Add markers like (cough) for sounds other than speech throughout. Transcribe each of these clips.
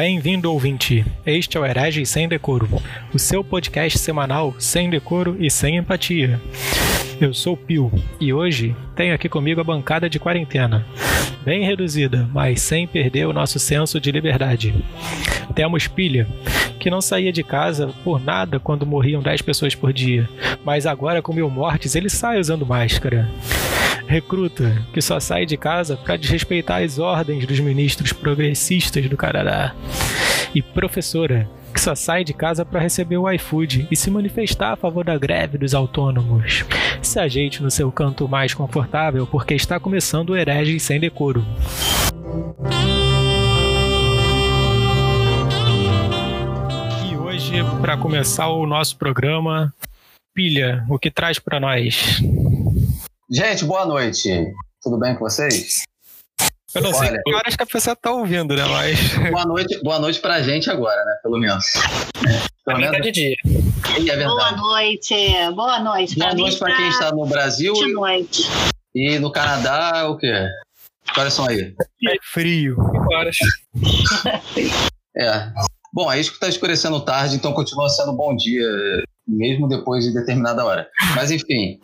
Bem-vindo, ouvinte. Este é o Herege Sem Decoro, o seu podcast semanal sem decoro e sem empatia. Eu sou Pio e hoje tenho aqui comigo a bancada de quarentena. Bem reduzida, mas sem perder o nosso senso de liberdade. Temos Pilha, que não saía de casa por nada quando morriam 10 pessoas por dia, mas agora com mil mortes ele sai usando máscara. Recruta, que só sai de casa para desrespeitar as ordens dos ministros progressistas do Canadá. E professora, que só sai de casa para receber o iFood e se manifestar a favor da greve dos autônomos. Se ajeite no seu canto mais confortável, porque está começando o Herege Sem Decoro. E hoje, para começar o nosso programa, Pilha, o que traz para nós? Gente, boa noite. Tudo bem com vocês? Eu não Olha, sei que horas que a pessoa tá ouvindo, né? Mas. (laughs) Boa noite, boa noite pra gente agora, né? Pelo menos. É, pelo menos... de dia. É. Boa noite. Boa noite. Boa noite pra quem está no Brasil. De noite. E no Canadá, o quê? Que horas são aí? É frio. horas. (laughs) é. Bom, aí está escurecendo tarde, então continua sendo bom dia, mesmo depois de determinada hora. Mas enfim,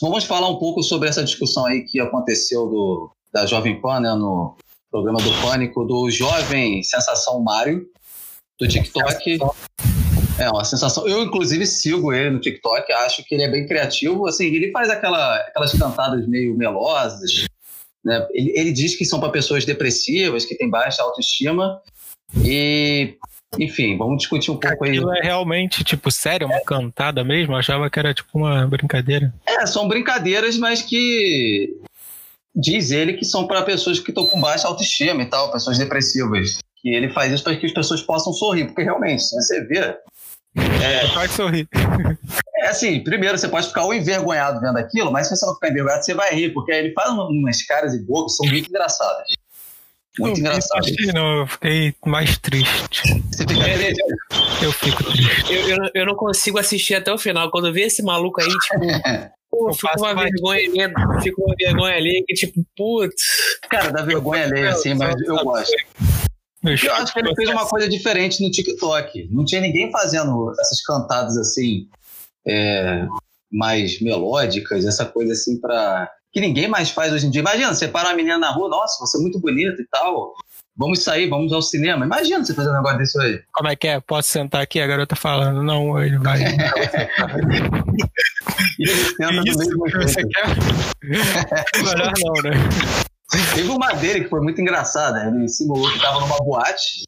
vamos falar um pouco sobre essa discussão aí que aconteceu do, da Jovem Pan, né, no programa do Pânico, do jovem Sensação Mário, do TikTok. É uma sensação. Eu, inclusive, sigo ele no TikTok, acho que ele é bem criativo. Assim, ele faz aquela, aquelas cantadas meio melosas. Né? Ele, ele diz que são para pessoas depressivas, que têm baixa autoestima. E, enfim, vamos discutir um pouco Aquilo aí. é realmente, tipo, sério, uma cantada mesmo? Eu achava que era, tipo, uma brincadeira. É, são brincadeiras, mas que diz ele que são para pessoas que estão com baixa autoestima e tal, pessoas depressivas. E ele faz isso para que as pessoas possam sorrir, porque realmente, se você vê. É, pode sorrir. (laughs) É assim, primeiro você pode ficar ou envergonhado vendo aquilo, mas se você não ficar envergonhado, você vai rir, porque ele faz umas caras e bocas que são muito engraçadas. Muito. Não, eu fiquei mais triste. Você fica triste? Eu fico triste. Eu, eu, eu, não consigo assistir até o final. Quando eu vi esse maluco aí, tipo. (laughs) Pô, fica uma vergonha ali, fica uma vergonha ali, que tipo, putz. Cara, dá vergonha ali, assim, mas eu gosto. Eu acho que ele fez uma coisa diferente no TikTok. Não tinha ninguém fazendo essas cantadas assim, é, mais melódicas, essa coisa assim pra. Que ninguém mais faz hoje em dia. Imagina, você para uma menina na rua, nossa, você é muito bonita e tal. Vamos sair, vamos ao cinema. Imagina você fazer um negócio desse aí. Como é que é? Posso sentar aqui? A garota falando, não, ele vai. (laughs) Isso que você quer? (laughs) Melhor não, né? Teve uma dele que foi muito engraçada. Ele simulou que tava numa boate.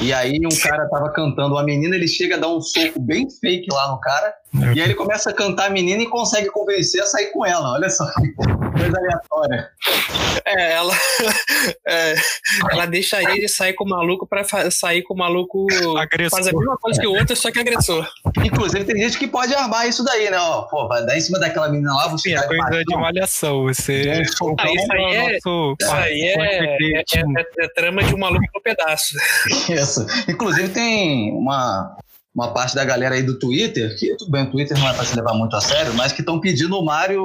E aí um cara tava cantando uma menina, ele chega a dar um soco bem fake lá no cara. E aí ele começa a cantar a menina e consegue convencer a sair com ela. Olha só, coisa aleatória. É, ela, (laughs) é, ela deixa ele sair com o maluco pra sair com o maluco. Agressor. Faz a mesma coisa que o outro, só que agressor. Inclusive, tem gente que pode armar isso daí, né? Ó, pô, vai dar em cima daquela menina lá, você é coisa de malhação. Você. Ah, isso aí é. Nosso... Isso aí é, é, é, é, trama de um maluco no pedaço. Isso. Inclusive, tem uma uma parte da galera aí do Twitter, que tudo bem, o Twitter não é para se levar muito a sério, mas que estão pedindo o Mario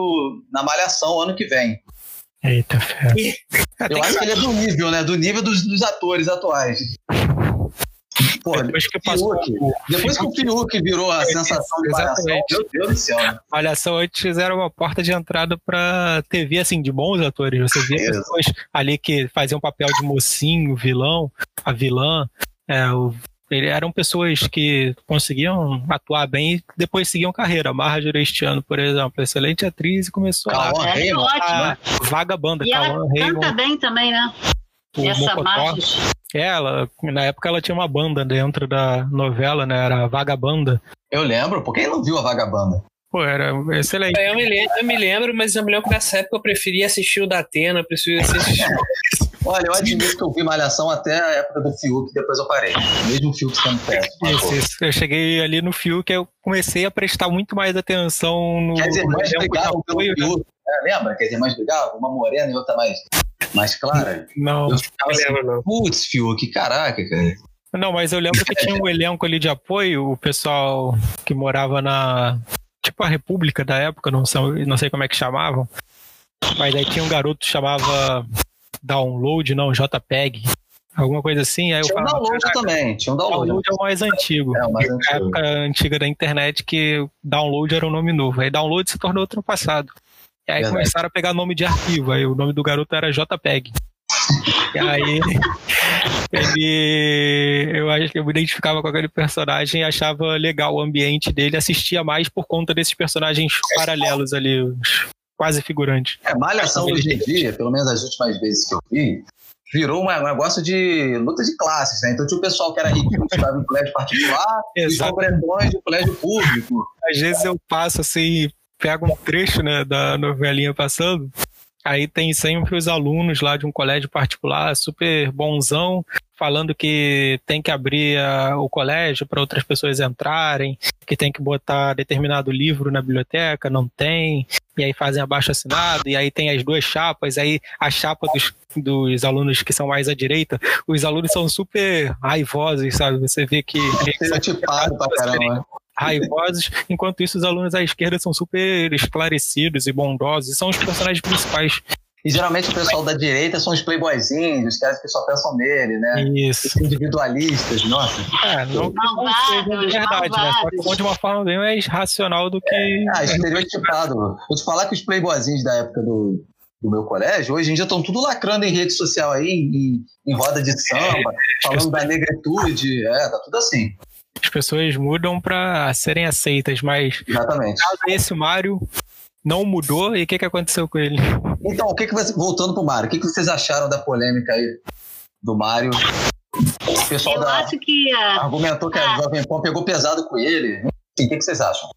na Malhação ano que vem. Eita, fera. Eu acho que ele é do nível, né? Do nível dos, dos atores atuais. Pô, depois que, passou, Fiuk, depois que o Fiuk virou a sensação de Malhação, meu Deus do céu. Né? Malhação antes era uma porta de entrada pra TV, assim, de bons atores. Você via Isso. pessoas ali que faziam papel de mocinho, vilão, a vilã, é, o ele, eram pessoas que conseguiam atuar bem e depois seguiam carreira. Marra Jurestiano, por exemplo, excelente atriz e começou Calma, a, é, a vagabanda. E ela canta bem também, né? Essa Marra. É, ela, na época ela tinha uma banda dentro da novela, né? Era a Vagabanda. Eu lembro, por quem não viu a Vagabanda? Pô, era excelente. Eu me, lembro, eu me lembro, mas eu me lembro que nessa época eu preferia assistir o da Atena, eu preferia assistir. (laughs) Olha, eu admito que eu vi Malhação até a época do Fiuk, depois eu parei. Mesmo o Fiuk sendo péssimo. Isso, isso. Eu cheguei ali no Fiuk, eu comecei a prestar muito mais atenção no. Quer dizer, mais brigavam pelo né? Fiuk. É, lembra? Quer dizer, mais brigavam? Uma morena e outra mais, mais clara? Não, eu ficava assim, lembro, não. Putz, Fiuk, caraca, cara. Não, mas eu lembro que tinha um elenco ali de apoio, o pessoal que morava na. Tipo a República da época, não sei, não sei como é que chamavam. Mas aí tinha um garoto que chamava download, não, JPEG. alguma coisa assim. Aí tinha um download também, tinha um download. Download é o mais antigo. É o mais antigo. A época antiga da internet que download era um nome novo. Aí download se tornou outro passado. E aí Verdade. começaram a pegar nome de arquivo. Aí o nome do garoto era JPEG. e aí (laughs) ele eu acho que eu me identificava com aquele personagem e achava legal o ambiente dele, assistia mais por conta desses personagens paralelos ali, quase figurantes. É, Malhação hoje em dia, pelo menos as últimas vezes que eu vi, virou um negócio de luta de classes, né? Então tinha o pessoal que era rico que estava em colégio particular (laughs) e os pobretões de colégio público. Às vezes eu passo assim, pego um trecho né, da novelinha passando, aí tem sempre os alunos lá de um colégio particular, super bonzão, falando que tem que abrir a, o colégio para outras pessoas entrarem, que tem que botar determinado livro na biblioteca, não tem, e aí fazem abaixo assinado, e aí tem as duas chapas, aí a chapa dos, dos alunos que são mais à direita, os alunos são super raivosos, sabe? Você vê que. (laughs) Estereotipado pra caramba raivosos, enquanto isso os alunos à esquerda são super esclarecidos e bondosos, e são os personagens principais e geralmente o pessoal da direita são os playboyzinhos, os caras que só pensam nele, né? Isso. Os individualistas, nossa. É, não, malvados, não verdade, né? Só que de uma forma bem mais racional do que. É, ah, estereotipado. Vou te falar que os playboyzinhos da época do, do meu colégio, hoje em dia estão tudo lacrando em rede social aí, em, em roda de samba, é, (laughs) falando da negritude, é, tá tudo assim. As pessoas mudam para serem aceitas, mas. Exatamente. Esse Mário não mudou e o que, que aconteceu com ele? Então, o que que você, voltando pro Mário, o que, que vocês acharam da polêmica aí do Mário? O pessoal Eu da, acho que argumentou que a Jovem Pan pegou pesado com ele. o que, que vocês acham?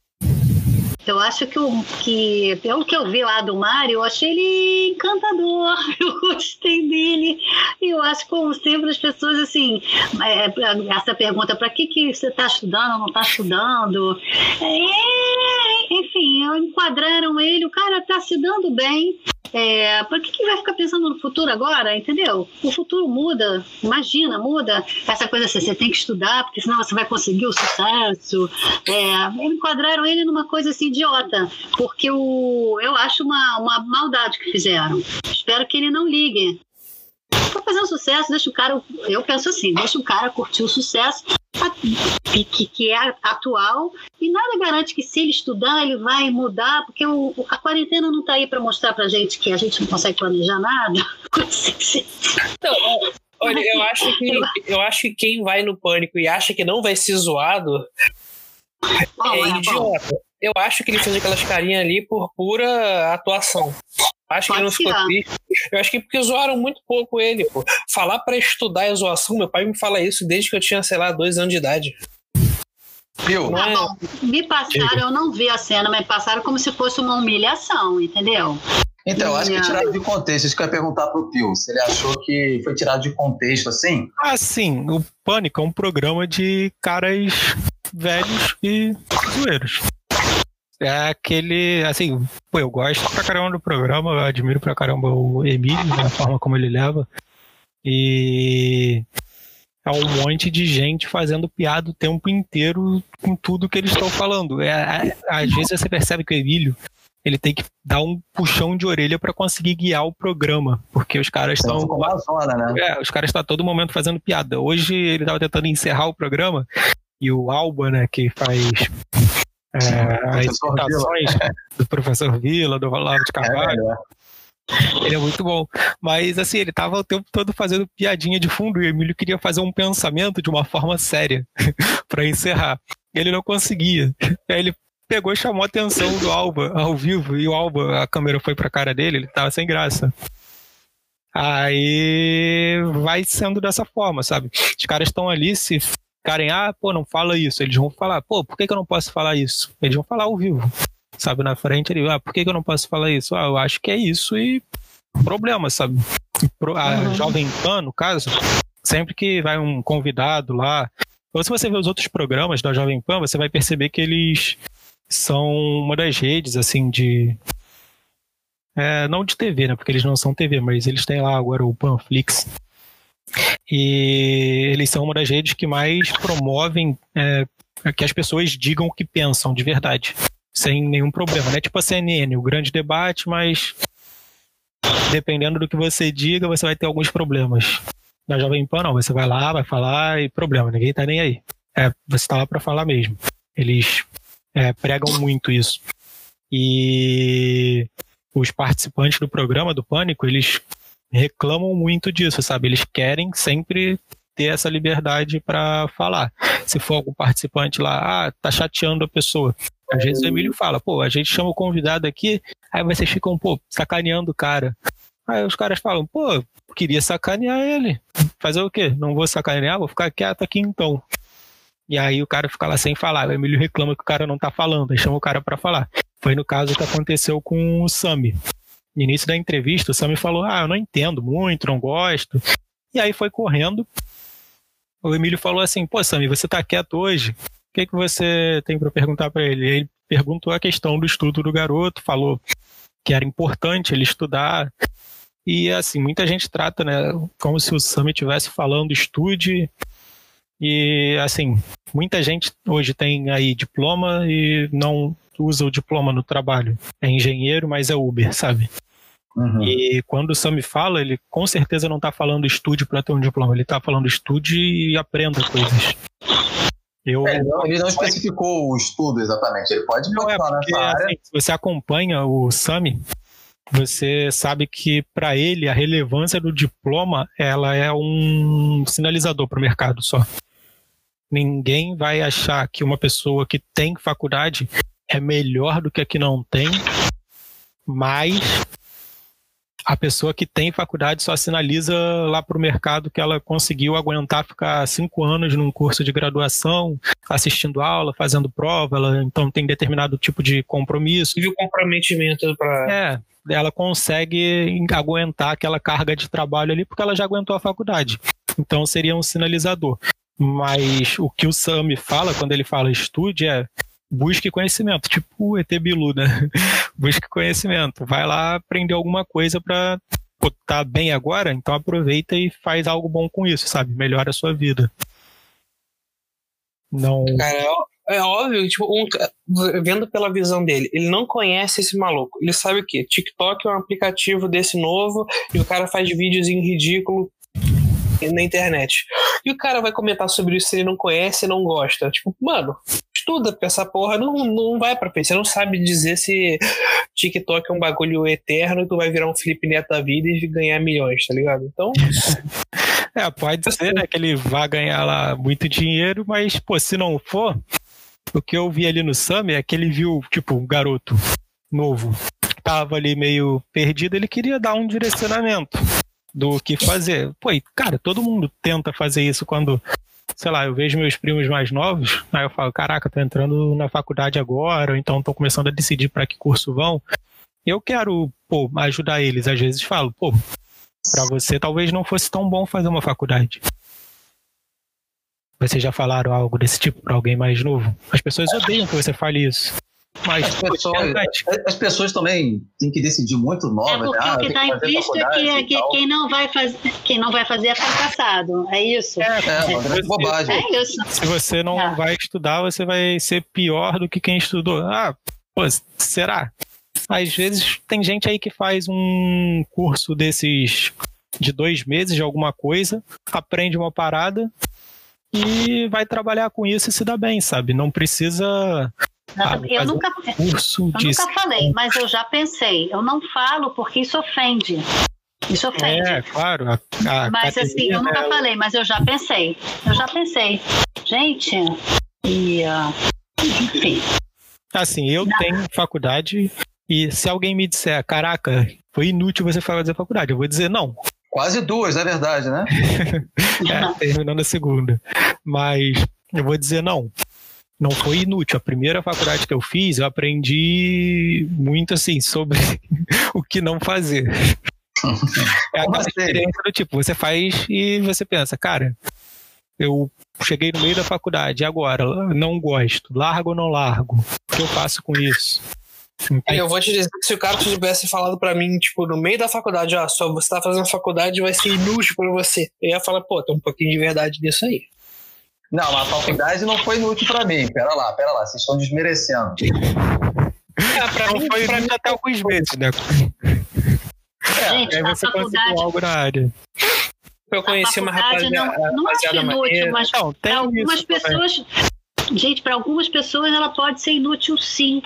Eu acho que, o, que, pelo que eu vi lá do Mário, eu achei ele encantador, (laughs) eu gostei dele. E eu acho, como sempre, as pessoas, assim, é, essa pergunta, para que, que você está estudando ou não está estudando? É, enfim, enquadraram ele, o cara está se dando bem. É, por que, que vai ficar pensando no futuro agora, entendeu? O futuro muda, imagina, muda. Essa coisa assim, você tem que estudar, porque senão você vai conseguir o sucesso. É, enquadraram ele numa coisa assim idiota, porque o, eu acho uma, uma maldade que fizeram. Espero que ele não ligue. Tá fazendo sucesso, deixa o cara. Eu penso assim, deixa o cara curtir o sucesso que, que é atual e nada garante que se ele estudar ele vai mudar, porque o, a quarentena não está aí para mostrar para gente que a gente não consegue planejar nada. (laughs) Então, olha, eu acho que eu acho que quem vai no pânico e acha que não vai ser zoado é, é idiota. Eu acho que ele fez aquelas carinhas ali por pura atuação. Acho Pode que não ficou triste. Eu acho que porque zoaram muito pouco ele, pô. Falar para estudar é zoação, meu pai me fala isso desde que eu tinha, sei lá, dois anos de idade. Viu? Tá bom. Me passaram, eu não vi a cena, mas passaram como se fosse uma humilhação, entendeu? Então, eu acho que tiraram de contexto. Isso que eu ia perguntar pro Pio. Se ele achou que foi tirado de contexto, assim? Ah, sim. O Pânico é um programa de caras velhos e zoeiros é aquele, assim, pô, eu gosto pra caramba do programa, eu admiro pra caramba o Emílio, né, a forma como ele leva. E é um monte de gente fazendo piada o tempo inteiro com tudo que eles estão falando. É, é, às vezes você percebe que o Emílio ele tem que dar um puxão de orelha para conseguir guiar o programa, porque os caras estão né? É, os caras estão todo momento fazendo piada. Hoje ele estava tentando encerrar o programa e o Alba, né, que faz é, as citações (laughs) do professor Vila, do Olavo de Carvalho. É, ele é muito bom. Mas, assim, ele tava o tempo todo fazendo piadinha de fundo e o Emílio queria fazer um pensamento de uma forma séria (laughs) para encerrar. Ele não conseguia. Aí ele pegou e chamou a atenção do Alba ao vivo e o Alba, a câmera foi pra cara dele, ele tava sem graça. Aí vai sendo dessa forma, sabe? Os caras estão ali se ficarem, ah, pô, não fala isso. Eles vão falar, pô, por que, que eu não posso falar isso? Eles vão falar ao vivo. Sabe, na frente ele, ah, por que, que eu não posso falar isso? Ah, eu acho que é isso e problema, sabe? A uhum. Jovem Pan, no caso, sempre que vai um convidado lá, ou se você vê os outros programas da Jovem Pan, você vai perceber que eles são uma das redes, assim, de. É, não de TV, né? Porque eles não são TV, mas eles têm lá agora o Panflix, e eles são uma das redes que mais promovem é, que as pessoas digam o que pensam de verdade, sem nenhum problema. Não é tipo a CNN, o grande debate, mas dependendo do que você diga, você vai ter alguns problemas. Na Jovem Pan, não. Você vai lá, vai falar e problema, ninguém tá nem aí. É, você tá lá para falar mesmo. Eles é, pregam muito isso. E os participantes do programa do Pânico, eles reclamam muito disso, sabe? Eles querem sempre ter essa liberdade para falar. Se for algum participante lá, ah, tá chateando a pessoa. Às vezes o Emílio fala, pô, a gente chama o convidado aqui, aí vocês ficam, pô, sacaneando o cara. Aí os caras falam, pô, queria sacanear ele. Fazer o quê? Não vou sacanear, vou ficar quieto aqui então. E aí o cara fica lá sem falar. O Emílio reclama que o cara não tá falando, aí chama o cara para falar. Foi no caso que aconteceu com o Sami. No início da entrevista, o Sami falou: Ah, eu não entendo muito, não gosto. E aí foi correndo. O Emílio falou assim: Pô, Sami, você tá quieto hoje? O que, que você tem para perguntar para ele? Ele perguntou a questão do estudo do garoto, falou que era importante ele estudar. E assim, muita gente trata, né, como se o Sami estivesse falando estude e assim, muita gente hoje tem aí diploma e não usa o diploma no trabalho. É engenheiro, mas é Uber, sabe? Uhum. E quando o Sam fala, ele com certeza não está falando estude para ter um diploma, ele está falando estude e aprenda coisas. Eu... É, não, ele não especificou o estudo exatamente, ele pode não é porque, assim, se você acompanha o Sami, você sabe que para ele a relevância do diploma ela é um sinalizador para o mercado só. Ninguém vai achar que uma pessoa que tem faculdade é melhor do que a que não tem, mas a pessoa que tem faculdade só sinaliza lá para o mercado que ela conseguiu aguentar ficar cinco anos num curso de graduação, assistindo aula, fazendo prova, ela então tem determinado tipo de compromisso. E o comprometimento para. É, ela consegue aguentar aquela carga de trabalho ali porque ela já aguentou a faculdade. Então seria um sinalizador. Mas o que o Sam fala quando ele fala estude é busque conhecimento, tipo o ET Bilu, né? (laughs) busque conhecimento. Vai lá aprender alguma coisa para tá bem agora, então aproveita e faz algo bom com isso, sabe? Melhora a sua vida. Não. Cara, é, é óbvio, tipo, um, vendo pela visão dele, ele não conhece esse maluco. Ele sabe o quê? TikTok é um aplicativo desse novo e o cara faz em ridículo na internet. E o cara vai comentar sobre isso se ele não conhece e não gosta. Tipo, mano, estuda, essa porra não, não vai pra frente. Você não sabe dizer se TikTok é um bagulho eterno e tu vai virar um Felipe Neto da vida e ganhar milhões, tá ligado? Então. (laughs) É, pode ser, né, que ele vá ganhar lá muito dinheiro, mas, pô, se não for, o que eu vi ali no Summer é que ele viu, tipo, um garoto novo, que tava ali meio perdido, ele queria dar um direcionamento do que fazer. Pô, e, cara, todo mundo tenta fazer isso quando, sei lá, eu vejo meus primos mais novos, aí eu falo, caraca, tô entrando na faculdade agora, ou então tô começando a decidir para que curso vão. Eu quero, pô, ajudar eles. Às vezes falo, pô, para você talvez não fosse tão bom fazer uma faculdade. Vocês já falaram algo desse tipo para alguém mais novo? As pessoas odeiam que você fale isso. Mas as pessoas, as pessoas também têm que decidir muito novas. É porque né? o que está em vista é que, é que quem, não vai fazer, quem não vai fazer é fracassado. É isso. É, é uma grande bobagem. É isso. Se você não é. vai estudar, você vai ser pior do que quem estudou. Ah, pô, será? Às vezes tem gente aí que faz um curso desses de dois meses de alguma coisa, aprende uma parada e vai trabalhar com isso e se dá bem, sabe? Não precisa eu nunca, curso eu nunca falei, mas eu já pensei. Eu não falo porque isso ofende. Isso ofende. É, claro. A, a mas assim, eu nunca falei, mas eu já pensei. Eu já pensei. Gente, e. Uh, enfim. Assim, eu não. tenho faculdade e se alguém me disser, caraca, foi inútil você fazer faculdade, eu vou dizer não. Quase duas, é verdade, né? (laughs) é, terminando a segunda. Mas eu vou dizer não não foi inútil. A primeira faculdade que eu fiz, eu aprendi muito assim sobre (laughs) o que não fazer. (laughs) é aquela experiência do tipo, você faz e você pensa, cara, eu cheguei no meio da faculdade, e agora? Não gosto. Largo ou não largo? O que eu faço com isso? Eu vou te dizer que se o cara tivesse falado para mim, tipo, no meio da faculdade, ó, só você tá fazendo faculdade vai ser inútil para você. Eu ia falar, pô, tem um pouquinho de verdade nisso aí. Não, a faculdade não foi inútil para mim. Pera lá, pera lá, vocês estão desmerecendo. É, pra não mim foi pra mim até alguns meses, né? É, Gente, aí você faculdade... algo na área. eu conheci uma rapaziada, não, não acho inútil, maneira. mas Não, tem para algumas isso também. pessoas. Gente, para algumas pessoas ela pode ser inútil sim.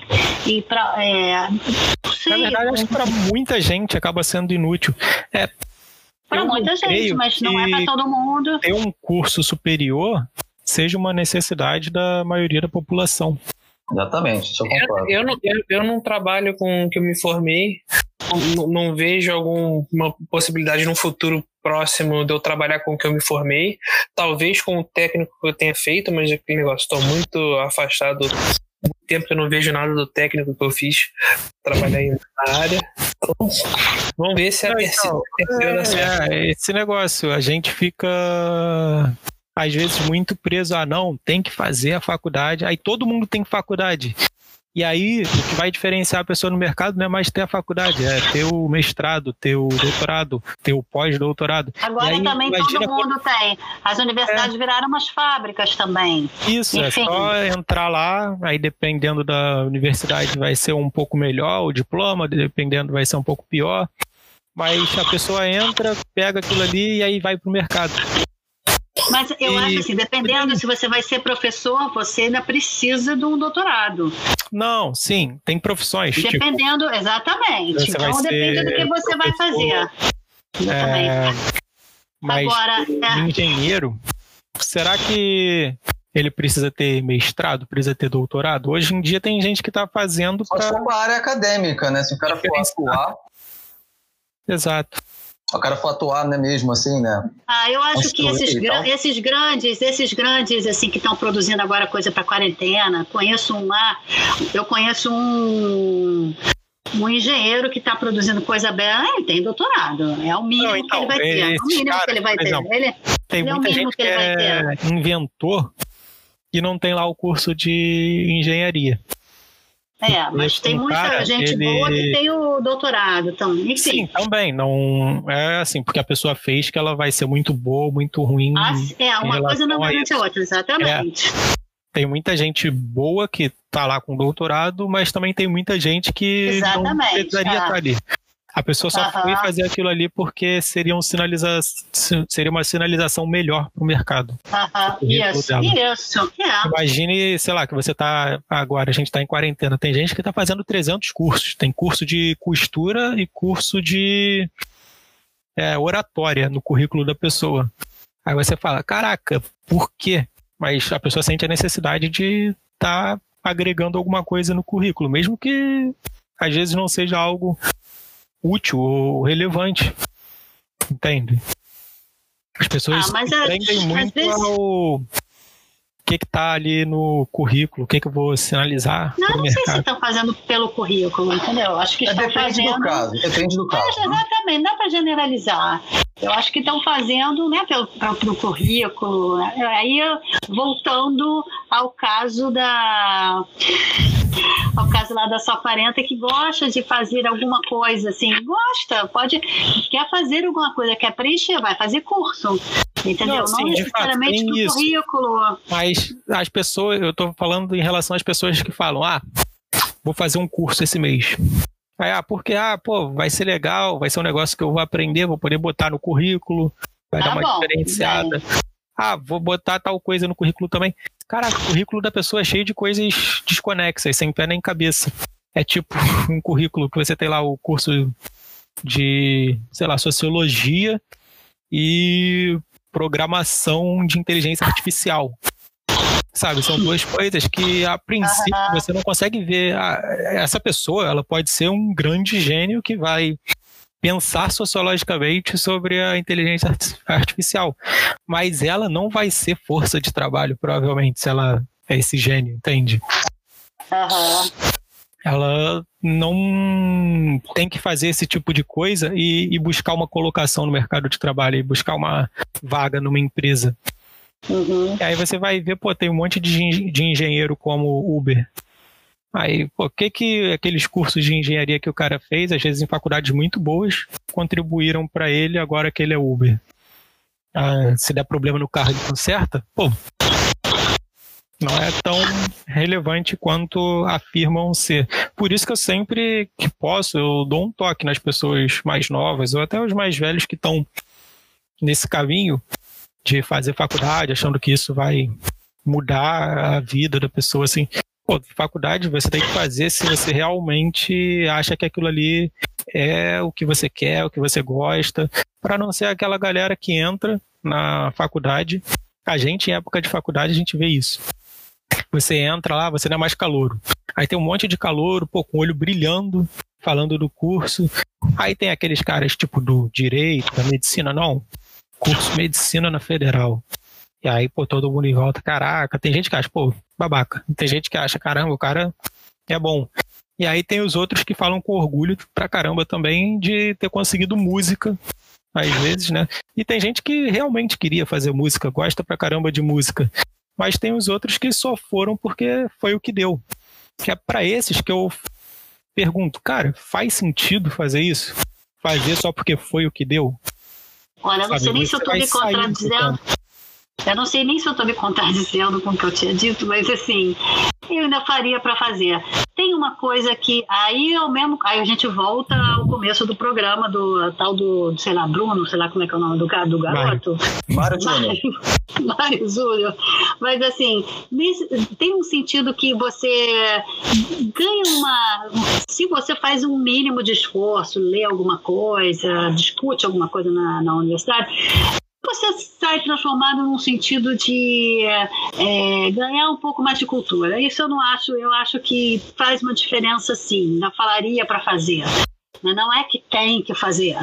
E para. É, Na verdade, acho que para muita gente acaba sendo inútil. É, Para muita gente, mas não é para todo mundo. ter um curso superior seja uma necessidade da maioria da população. Exatamente, isso eu concordo. Eu não, eu, eu não trabalho com o que eu me formei, não, não vejo alguma possibilidade no futuro próximo de eu trabalhar com o que eu me formei. Talvez com o técnico que eu tenha feito, mas aquele negócio, estou muito afastado. Tempo que eu não vejo nada do técnico que eu fiz, trabalhar na área. Então, vamos ver se a Não, terceira, então, terceira certo. É, esse negócio, a gente fica às vezes muito preso a não, tem que fazer a faculdade, aí todo mundo tem faculdade. E aí, o que vai diferenciar a pessoa no mercado não é mais ter a faculdade, é ter o mestrado, ter o doutorado, ter o pós-doutorado. Agora aí, também todo mundo tem. As universidades viraram umas fábricas também. Isso, é Enfim. só entrar lá, aí dependendo da universidade vai ser um pouco melhor o diploma, dependendo vai ser um pouco pior. Mas a pessoa entra, pega aquilo ali e aí vai pro mercado. Mas eu E- acho assim, dependendo se você vai ser professor, você ainda precisa de um doutorado. Não, sim, tem profissões, tipo, Dependendo, exatamente. Você vai Então depende do que você vai fazer. Exatamente. é, mas Agora, é, engenheiro, será que ele precisa ter mestrado, precisa ter doutorado? Hoje em dia tem gente que está fazendo Só para... for pra área acadêmica, né? Se o cara for atuar, Exato. O cara for atuar, né, mesmo assim, né? ah, eu acho que esses, gran- esses grandes, esses grandes assim que estão produzindo agora coisa para quarentena, conheço um lá, eu conheço um um engenheiro que está produzindo coisa bela, ele tem doutorado. É o mínimo Não, então, que ele vai ter. É o mínimo caras, que ele vai ter. exemplo, Ele, Tem Ele é o muita mínimo gente que que ele vai é inventor e não tem lá o curso de engenharia. É, mas Esse tem muita cara, gente ele- boa que tem o doutorado também. Enfim, Sim, também. Não é assim, porque a pessoa fez que ela vai ser muito boa, muito ruim. Ah, é, uma coisa não a garante a isso. outra, exatamente. Tem muita gente boa que tá lá com doutorado, mas também tem muita gente que não Exatamente, precisaria é. estar ali. A pessoa só Aham. foi fazer aquilo ali porque seria, um sinaliza... seria uma sinalização melhor para o mercado. Currículo isso, dela. isso. É. Imagine, sei lá, que você tá agora, a gente tá em quarentena, tem gente que tá fazendo 300 cursos, tem curso de costura e curso de é, oratória no currículo da pessoa. Aí você fala, caraca, por quê? Mas a pessoa sente a necessidade de estar agregando alguma coisa no currículo, mesmo que às vezes não seja algo útil ou relevante. Entende? As pessoas Ah, mas prendem às muito vezes- ao que que tá ali no currículo, o que que eu vou sinalizar Não, não sei se mercado. estão fazendo pelo currículo, entendeu? Acho que É, estão depende fazendo. do caso, depende do caso. É, né? exatamente, não dá para generalizar. Eu acho que estão fazendo né, pelo, pelo currículo. né? Aí, voltando ao caso da. Ao caso lá da Só 40, que gosta de fazer alguma coisa, assim, gosta, pode, quer fazer alguma coisa, quer preencher, vai fazer curso. Entendeu? Não, Não, sim, fato, necessariamente pro isso. currículo. Mas as pessoas, eu tô falando em relação às pessoas que falam, ah, vou fazer um curso esse mês. Aí, ah, porque, ah, pô, vai ser legal, vai ser um negócio que eu vou aprender, vou poder botar no currículo, vai Tá dar uma bom, diferenciada. Ah, vou botar tal coisa no currículo também. Caraca, o currículo da pessoa é cheio de coisas desconexas, sem pé nem cabeça. É tipo (laughs) um currículo que você tem lá o curso de, sei lá, sociologia e programação de inteligência artificial. Sabe, são duas coisas que a princípio você não consegue ver. Essa pessoa, ela pode ser um grande gênio que vai pensar sociologicamente sobre a inteligência arti- artificial, mas ela não vai ser força de trabalho, provavelmente, se ela é esse gênio, entende? Aham. Ela não tem que fazer esse tipo de coisa e, e buscar uma colocação no mercado de trabalho e buscar uma vaga numa empresa. Uhum. E aí você vai ver, pô, tem um monte de, de engenheiro como Uber. Aí, o que que aqueles cursos de engenharia que o cara fez, às vezes em faculdades muito boas, contribuíram para ele agora que ele é Uber? Ah, se der problema no carro, ele conserta? Pô, não é tão relevante quanto afirmam ser. Por isso que eu sempre que posso, eu dou um toque nas pessoas mais novas ou até os mais velhos que estão nesse caminho de fazer faculdade, achando que isso vai mudar a vida da pessoa, assim. Pô, faculdade você tem que fazer se você realmente acha que aquilo ali é o que você quer, o que você gosta, para não ser aquela galera que entra na faculdade. A gente, em época de faculdade, a gente vê isso. Você entra lá, você não é mais calouro. Aí tem um monte de calouro, pô, com o olho brilhando, falando do curso. Aí tem aqueles caras tipo do direito, da medicina, não. Curso medicina na federal. E aí, pô, todo mundo em volta, caraca, tem gente que acha, pô, babaca. Tem gente que acha, caramba, o cara é bom. E aí tem os outros que falam com orgulho pra caramba também de ter conseguido música, às vezes, né? E tem gente que realmente queria fazer música, gosta pra caramba de música. Mas tem os outros que só foram porque foi o que deu. Que é para esses que eu pergunto, cara, faz sentido fazer isso? Fazer só porque foi o que deu? Olha, não sei nem se eu tô me contradizendo. Eu não sei nem se eu estou me contradizendo com o que eu tinha dito, mas assim, eu ainda faria para fazer. Tem uma coisa que aí eu mesmo, aí a gente volta ao começo do programa do tal do, sei lá, Bruno, sei lá como é que é o nome do, do garoto. Mário Júnior. (laughs) Mário Júnior. Mas assim, tem um sentido que você ganha uma. Se você faz um mínimo de esforço, lê alguma coisa, discute alguma coisa na, na universidade, você sai transformado num sentido de é, ganhar um pouco mais de cultura. Isso eu não acho, eu acho que faz uma diferença sim, na falaria para fazer. Não é que tem que fazer,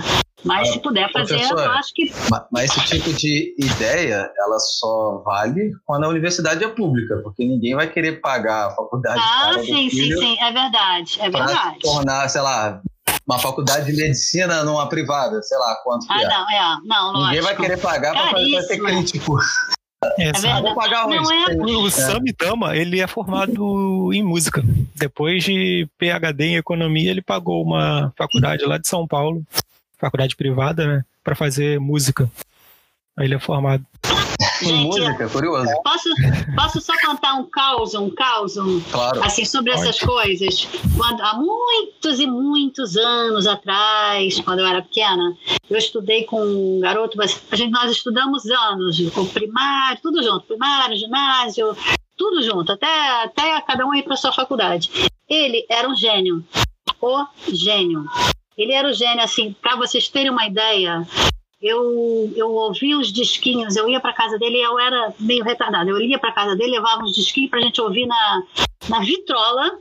mas ah, se puder fazer, eu acho que. Mas esse tipo de ideia, ela só vale quando a universidade é pública, porque ninguém vai querer pagar a faculdade. Ah, sim, sim, sim, é verdade, é verdade. tornar, sei lá, uma faculdade de medicina numa privada, sei lá quanto ah, que é. não, é. Não, Ninguém vai querer pagar para ser crítico. É, é Vou pagar não é... O Samidama, ele é formado em música. Depois de PhD em economia, ele pagou uma faculdade lá de São Paulo, faculdade privada, né, para fazer música. Aí ele é formado. Gente, música, curioso. Posso, posso só contar um caos, um caos, um, claro. assim, sobre essas coisas? Quando, há muitos e muitos anos atrás, quando eu era pequena, eu estudei com um garoto, a gente, nós estudamos anos, com primário, tudo junto, primário, ginásio, tudo junto, até, até cada um ir para sua faculdade. Ele era um gênio, o gênio. Ele era o gênio, assim, para vocês terem uma ideia, eu, eu ouvia os disquinhos, eu ia para casa dele eu era meio retardada. Eu ia para casa dele, levava uns disquinhos para a gente ouvir na, na vitrola.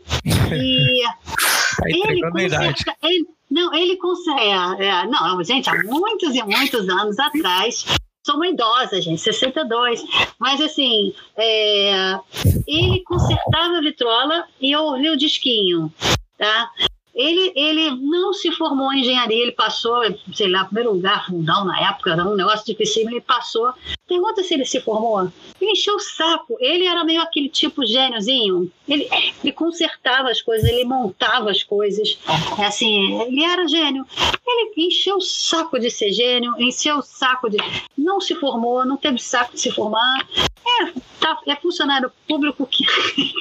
E (laughs) ele conserta, ele, não, ele consegue. É, é, não, gente, há muitos e muitos anos atrás. Sou uma idosa, gente, 62. Mas assim, é, ele consertava a vitrola e eu ouvia o disquinho. Tá? Ele, ele não se formou em engenharia, ele passou, sei lá, primeiro lugar, fundão na época, era um negócio difícil, ele passou. Pergunta se ele se formou. Ele encheu o saco. Ele era meio aquele tipo gêniozinho. Ele, ele consertava as coisas, ele montava as coisas. É assim, ele era gênio. Ele encheu o saco de ser gênio, encheu o saco de. Não se formou, não teve saco de se formar. É, tá, é funcionário público que,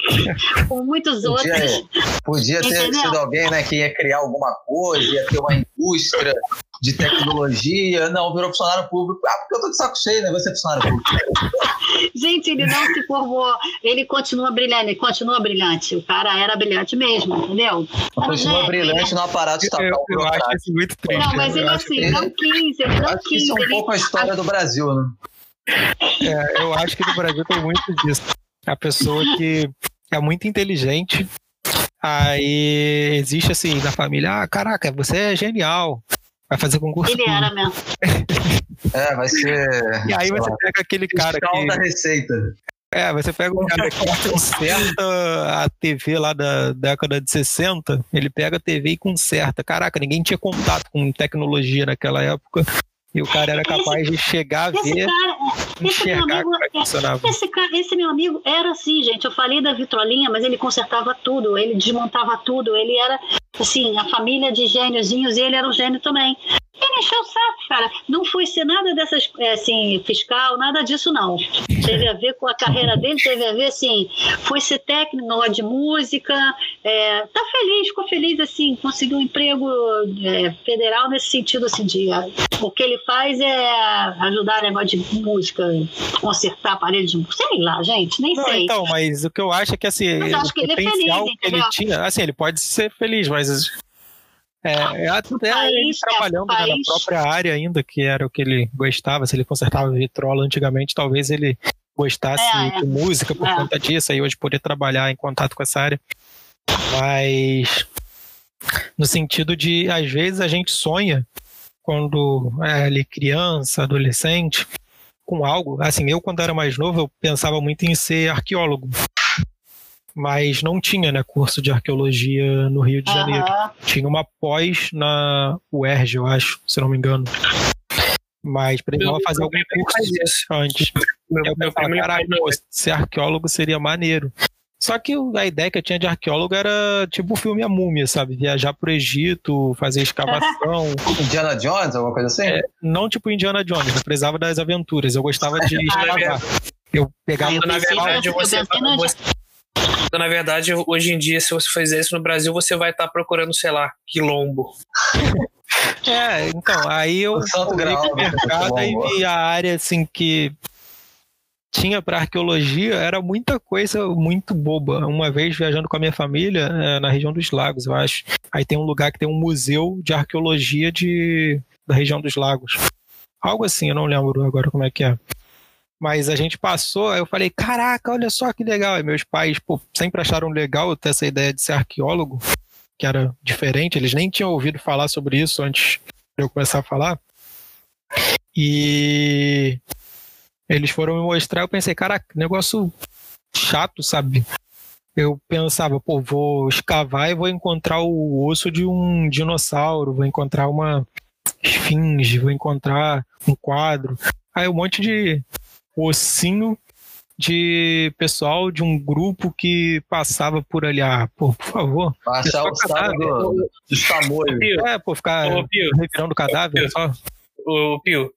(laughs) como muitos podia, outros. Podia ter Entendeu? sido alguém né, que ia criar alguma coisa, ia ter uma indústria de tecnologia. Não, virou funcionário público. Ah, porque eu tô de saco cheio, né? Vai ser funcionário público. Gente, ele não se formou. Ele continua brilhante, ele continua brilhante. O cara era brilhante mesmo, entendeu? Continua é, brilhante no aparato estatal. Eu, eu acho isso muito triste. Não, mas ele assim, não quis, ele não quis. Isso é um ele... pouco a história do Brasil, né? É, eu acho que no Brasil tem muito disso. A pessoa que é muito inteligente, aí existe assim na família, ah, caraca, você é genial. Vai fazer concurso. Ele era mesmo. (laughs) é, vai ser. E aí você pega aquele cara que. da receita. É, você pega um cara que (laughs) conserta a TV lá da década de 60, ele pega a TV e conserta. Caraca, ninguém tinha contato com tecnologia naquela época. E o cara era capaz esse, de chegar a ver, cara, enxergar como é que funcionava. Esse, esse meu amigo era assim, gente. Eu falei da vitrolinha, mas ele consertava tudo, ele desmontava tudo. Ele era, assim, a família de gêniozinhos e ele era um gênio também. Ele encher o saco, cara. Não foi ser nada dessas, é, assim, fiscal, nada disso, não. Teve a ver com a carreira dele, teve a ver, assim, foi ser técnico de música. É, tá feliz, ficou feliz, assim, conseguiu um emprego é, federal nesse sentido, assim, de o que ele faz é ajudar negócio de música, consertar aparelhos de música, sei lá, gente, nem não, sei. Então, mas o que eu acho é que, assim, mas acho que ele é feliz, que ele tinha, assim, ele pode ser feliz, mas é, até país, trabalhando né, na própria área ainda, que era o que ele gostava, se ele consertava vitrola antigamente, talvez ele gostasse é, de é. música por é. conta disso, aí hoje poder trabalhar em contato com essa área. Mas no sentido de, às vezes, a gente sonha quando é ali criança, adolescente, com algo. Assim, eu quando era mais novo, eu pensava muito em ser arqueólogo mas não tinha né, curso de arqueologia no Rio de Janeiro. Tinha uma pós na UERJ, eu acho, se não me engano. Mas precisava fazer algum curso antes. Meu, eu meu pensava, caralho, ser arqueólogo seria maneiro. Só que a ideia que eu tinha de arqueólogo era tipo o filme A Múmia, sabe? Viajar pro Egito, fazer escavação. (laughs) Indiana Jones, alguma coisa assim? É, não tipo Indiana Jones, eu precisava das aventuras, eu gostava de (laughs) escavar. Eu pegava... Ah, na verdade, você, você, na verdade, hoje em dia, se você fizer isso no Brasil, você vai estar tá procurando, sei lá, quilombo. É, então, aí eu fui no mercado e vi a área assim que tinha para arqueologia era muita coisa muito boba. Uma vez viajando com a minha família é, na região dos lagos, eu acho. Aí tem um lugar que tem um museu de arqueologia de, da região dos lagos. Algo assim, eu não lembro agora como é que é. Mas a gente passou, eu falei, caraca, olha só que legal. E meus pais, pô, sempre acharam legal ter essa ideia de ser arqueólogo, que era diferente, eles nem tinham ouvido falar sobre isso antes de eu começar a falar. E eles foram me mostrar, eu pensei, caraca, negócio chato, sabe? Eu pensava, pô, vou escavar e vou encontrar o osso de um dinossauro, vou encontrar uma esfinge, vou encontrar um quadro. Aí um monte de ossinho de pessoal de um grupo que passava por ali. Ah, pô, por favor. Passar o sábado dos tamoios. É, pô, ficar revirando o cadáver só. O Pio,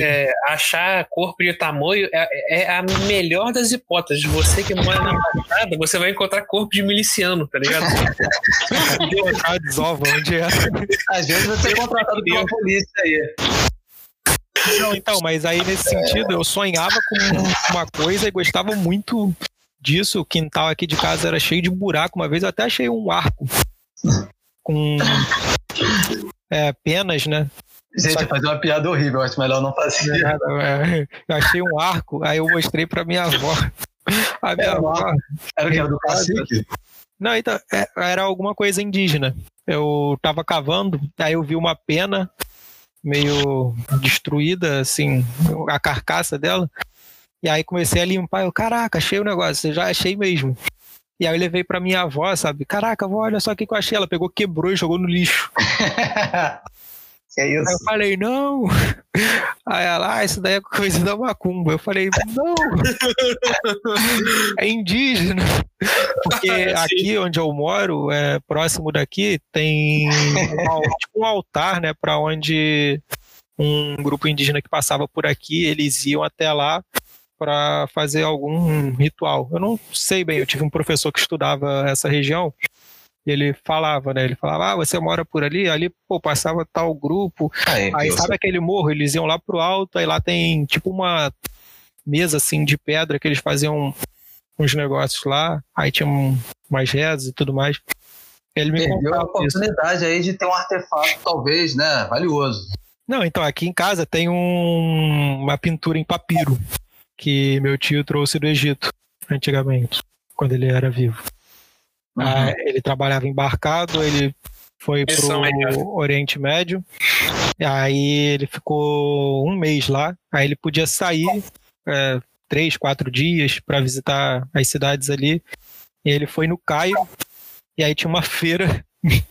é, achar corpo de tamanho é, é, a melhor das hipóteses. Você que mora na Baixada, você vai encontrar corpo de miliciano, tá ligado? (laughs) Desova, onde é? Às vezes você é contratado pela polícia aí. Não, então, mas aí nesse sentido eu sonhava com uma coisa e gostava muito disso. O quintal aqui de casa era cheio de buraco. Uma vez eu até achei um arco com é, penas, né? Gente, que... fazer uma piada horrível, acho melhor não fazer. É, eu achei um arco, aí eu mostrei pra minha avó. A minha era avó. Era o que? Era do cacique? Não, então, é, era alguma coisa indígena. Eu tava cavando, aí eu vi uma pena meio destruída, assim, a carcaça dela. E aí comecei a limpar, eu, caraca, achei o negócio, já achei mesmo. E aí eu levei pra minha avó, sabe? Caraca, avó, olha só o que eu achei. Ela pegou, quebrou e jogou no lixo. (laughs) É isso. Aí eu falei, não. (laughs) Aí ela, ah, isso daí é coisa da macumba. Eu falei, não. (laughs) é indígena. Porque (laughs) aqui onde eu moro, é, próximo daqui, tem um, tipo um altar, né, para onde um grupo indígena que passava por aqui, eles iam até lá para fazer algum ritual. Eu não sei bem, eu tive um professor que estudava essa região e ele falava, né? Ele falava, ah, você mora por ali? Ali, pô, passava tal grupo. Ah, é, aí sabe aquele morro? Eles iam lá pro alto, aí lá tem tipo uma mesa assim de pedra que eles faziam uns negócios lá. Aí tinha um, umas rezas e tudo mais. Ele me Perdeu a oportunidade isso. aí de ter um artefato, talvez, né? Valioso. Não, então aqui em casa tem um, uma pintura em papiro que meu tio trouxe do Egito antigamente, quando ele era vivo. Uhum. Ah, ele trabalhava embarcado, ele foi para o Oriente Médio. Aí ele ficou um mês lá. Aí ele podia sair é, três, quatro dias para visitar as cidades ali. E ele foi no Cairo. E aí tinha uma feira. (laughs)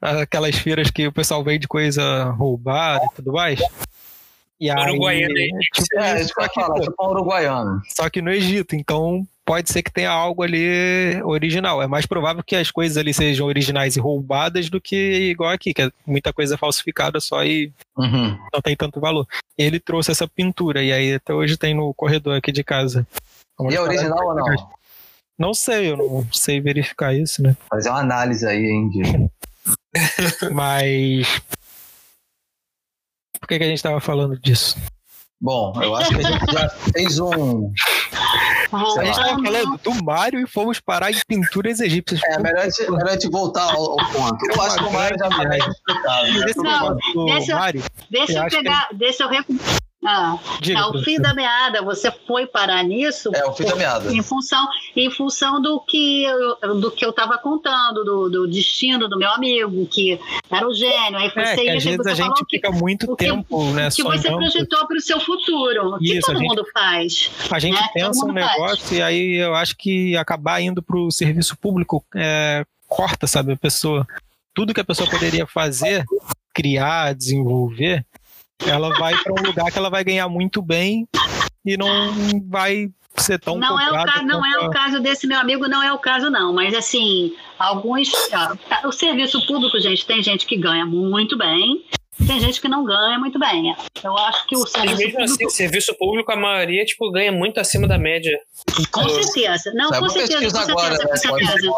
Aquelas feiras que o pessoal vende coisa roubada e tudo mais. E aí, Uruguaiana, tipo, é, isso que eu tipo, tipo Uruguaiano. Só que no Egito, então pode ser que tenha algo ali original. É mais provável que as coisas ali sejam originais e roubadas do que igual aqui, que é muita coisa falsificada só e Uhum. não tem tanto valor. Ele trouxe essa pintura e aí até hoje tem no corredor aqui de casa. Vamos E é original ou não? Não sei, eu não sei verificar isso, né? Fazer uma análise aí, hein. (laughs) Mas. Por que, que a gente tava falando disso? Bom, eu acho que a gente já fez um... A gente tava falando do Mário e fomos parar em pinturas egípcias. É, melhor a gente, melhor gente voltar ao, ao ponto. Eu acho que o Mário já foi mais explicado. Esse Não, negócio do deixa- Eu pegar, deixa eu recu... Ah, diga, ao fim professor. da meada, você foi parar nisso É, o fim da meada. em função, em função do que eu, do que eu estava contando, do, do destino do meu amigo, que era o gênio. Aí É, você, que ia- às vezes você a gente que, fica muito o que- tempo, né, que você sonhando. projetou para o seu futuro. que todo gente- mundo faz. A gente né? pensa um mundo faz. negócio e aí eu acho que acabar indo pro serviço público é, corta, sabe, a pessoa. Tudo que a pessoa poderia fazer, criar, desenvolver, ela vai para um lugar que ela vai ganhar muito bem e não vai ser tão não é, o caso, não é o a- caso desse meu amigo, não é o caso, não. Mas assim, alguns. tá, O serviço público, gente, tem gente que ganha muito bem, tem gente que não ganha muito bem. Eu acho que o Mas serviço mesmo assim, público. serviço público, a maioria tipo, ganha muito acima da média. Com certeza. Não, É com certeza, com pesquisa agora, certeza, né? com certeza.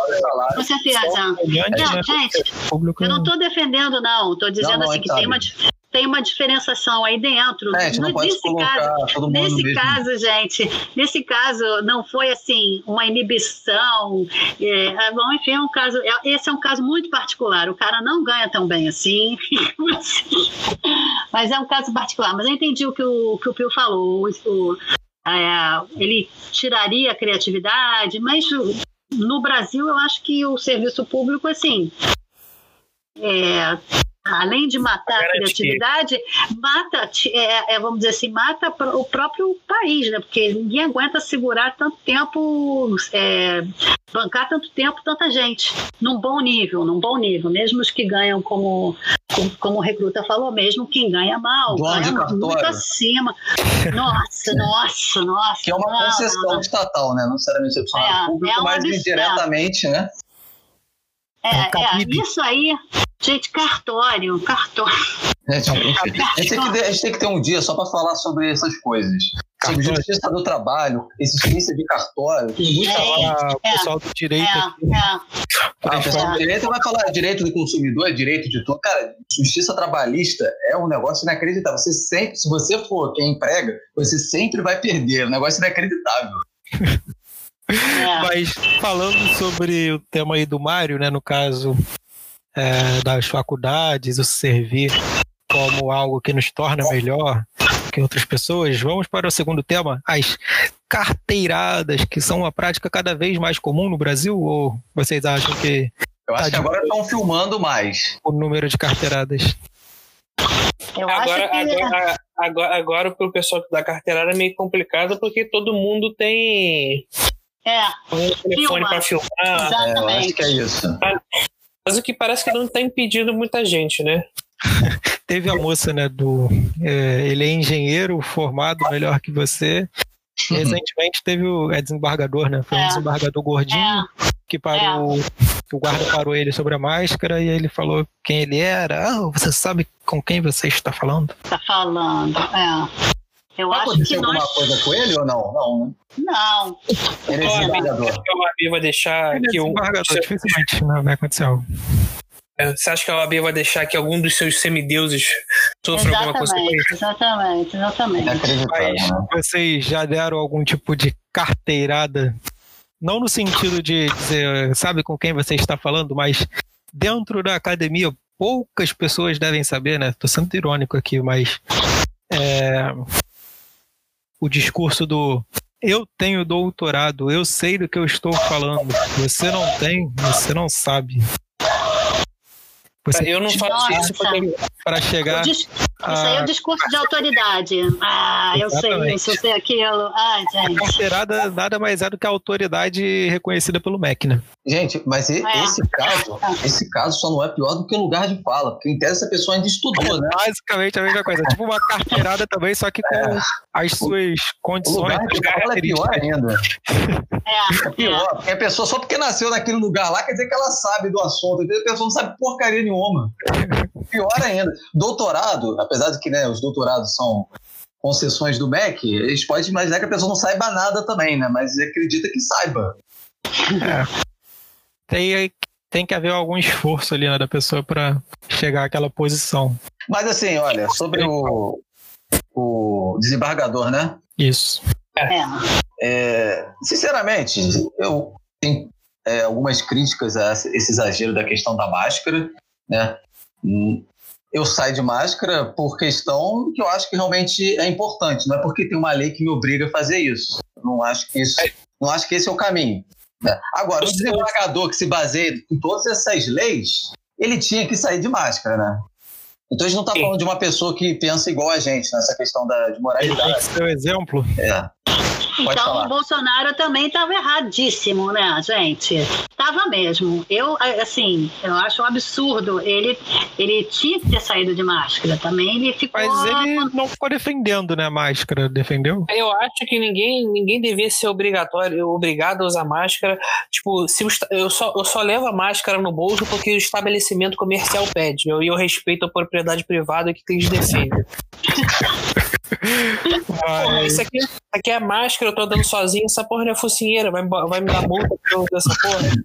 Com certeza. Não, né, gente, Eu não estou defendendo, não. Estou dizendo Não, não, assim que tem uma, tem uma diferenciação aí dentro. É, não pode nesse caso, Nesse mesmo. caso, gente, nesse caso não foi assim uma inibição. É, ah, bom, enfim, é um caso. é- Esse é um caso muito particular. O cara não ganha tão bem assim, (laughs) mas é um caso particular. Mas eu entendi o que o, que o Pio falou. O- é, ele tiraria a criatividade, mas no Brasil eu acho que o serviço público assim é, além de matar a Garantir. criatividade, mata, é, é, vamos dizer assim, mata o próprio país, né? Porque ninguém aguenta segurar tanto tempo, é, bancar tanto tempo tanta gente, num bom nível, num bom nível. Mesmo os que ganham, como, como, como o recruta falou, mesmo quem ganha mal, Dono de ganha muito acima. Nossa, (laughs) nossa, nossa. Que é uma não, não, concessão não. estatal, né? Não necessariamente do funcionário É, público, é mas absurdo. indiretamente, né? É É, é, isso aí, gente, cartório, cartório. Gente, enfim, a, gente tem que, ter- a gente tem que ter um dia só para falar sobre essas coisas. Sobre justiça do trabalho, existência de cartório, tem muita É. Ah, o É, pessoal do direito É, é. O pessoal do direito vai falar direito do consumidor, é direito de tudo. Cara, justiça trabalhista é um negócio inacreditável. Você sempre, se você for quem emprega, você sempre vai perder. É um negócio inacreditável. É. Mas falando sobre o tema aí do Mário, né, no caso é, das faculdades, o servir como algo que nos torna melhor que outras pessoas, vamos para o segundo tema, as carteiradas, que são uma prática cada vez mais comum no Brasil, ou vocês acham que Eu acho Tá que agora estão filmando mais. o número de carteiradas Eu Agora, acho que agora, agora, agora pro pessoal da carteirada é meio complicado porque todo mundo tem é, um telefone Filma. para filmar. É, eu acho exatamente. que é isso. Mas o que parece que não tá impedindo muita gente, né? (laughs) Teve a moça, né, do. é, ele é engenheiro formado melhor que você. Recentemente teve o. É desembargador, né? Foi um É. desembargador gordinho É, que parou. O guarda parou ele sobre a máscara e ele falou quem ele era. Ah, você sabe com quem você está falando? tá falando. É. Eu Vai acho que alguma nós. coisa com ele ou não? Não, né? Não. Ele é desembargador. Acho que a OAB vai deixar Ele é que o. desembargador, dificilmente né, vai acontecer algo. Você acha que a OAB vai deixar que algum dos seus semideuses sofra alguma consequência? Exatamente, exatamente, exatamente. Inacreditável, Mas né? vocês já deram algum tipo de carteirada? Não no sentido de dizer, sabe com quem você está falando, mas dentro da academia, poucas pessoas devem saber, né? Tô sendo irônico aqui, mas é, o discurso do eu tenho doutorado, eu sei do que eu estou falando. Você não tem, você não sabe. Você Eu não faço Nossa. isso para chegar dis- Isso aí é o discurso de autoridade. Ah, eu sei Exatamente. isso, eu sei aquilo. Ai, A gente. carteirada nada mais é do que a autoridade reconhecida pelo MEC, né? Gente, mas e- É. esse caso, esse caso só não é pior do que o lugar de fala, porque em tese essa pessoa ainda estudou, né? Basicamente a mesma coisa. Tipo uma carteirada também, só que com as suas O condições, lugar as de fala é pior ainda. É, É pior. Porque a pessoa, só porque nasceu naquele lugar lá, quer dizer que ela sabe do assunto. A pessoa não sabe porcaria nenhuma. Pior ainda. Doutorado, apesar de que né, os doutorados são concessões do MEC, eles podem imaginar que a pessoa não saiba nada também, né? Mas acredita que saiba. Tem, tem que haver algum esforço ali né, da pessoa para chegar àquela posição. Mas assim, olha, sobre o, o desembargador, né? Isso. é. É, sinceramente, eu tenho é, algumas críticas a esse exagero da questão da máscara, né? Hum, Eu saio de máscara por questão que eu acho que realmente é importante, não é porque tem uma lei que me obriga a fazer isso. Não acho que isso, não acho que esse é o caminho. Né? Agora, o desembargador que se baseia em todas essas leis, ele tinha que sair de máscara, né? Então a gente não está falando de uma pessoa que pensa igual a gente nessa questão da, de Ele tem moralidade. que ser o exemplo. É. Então falar. o Bolsonaro também estava erradíssimo, né, gente? Tava mesmo. Eu, assim, eu acho um absurdo. Ele, ele tinha que ter saído de máscara também. Ele ficou. Mas ele não ficou defendendo, né, a máscara. Defendeu? Eu acho que ninguém, ninguém devia ser obrigatório, obrigado a usar máscara. Tipo, se o esta- eu, só, eu só levo a máscara no bolso porque o estabelecimento comercial pede. Eu, e eu respeito a propriedade privada que eles defendem. (laughs) Porra, isso aqui, isso aqui é máscara, eu tô andando sozinho, essa porra não é focinheira, vai, vai me dar multa por eu usar essa porra.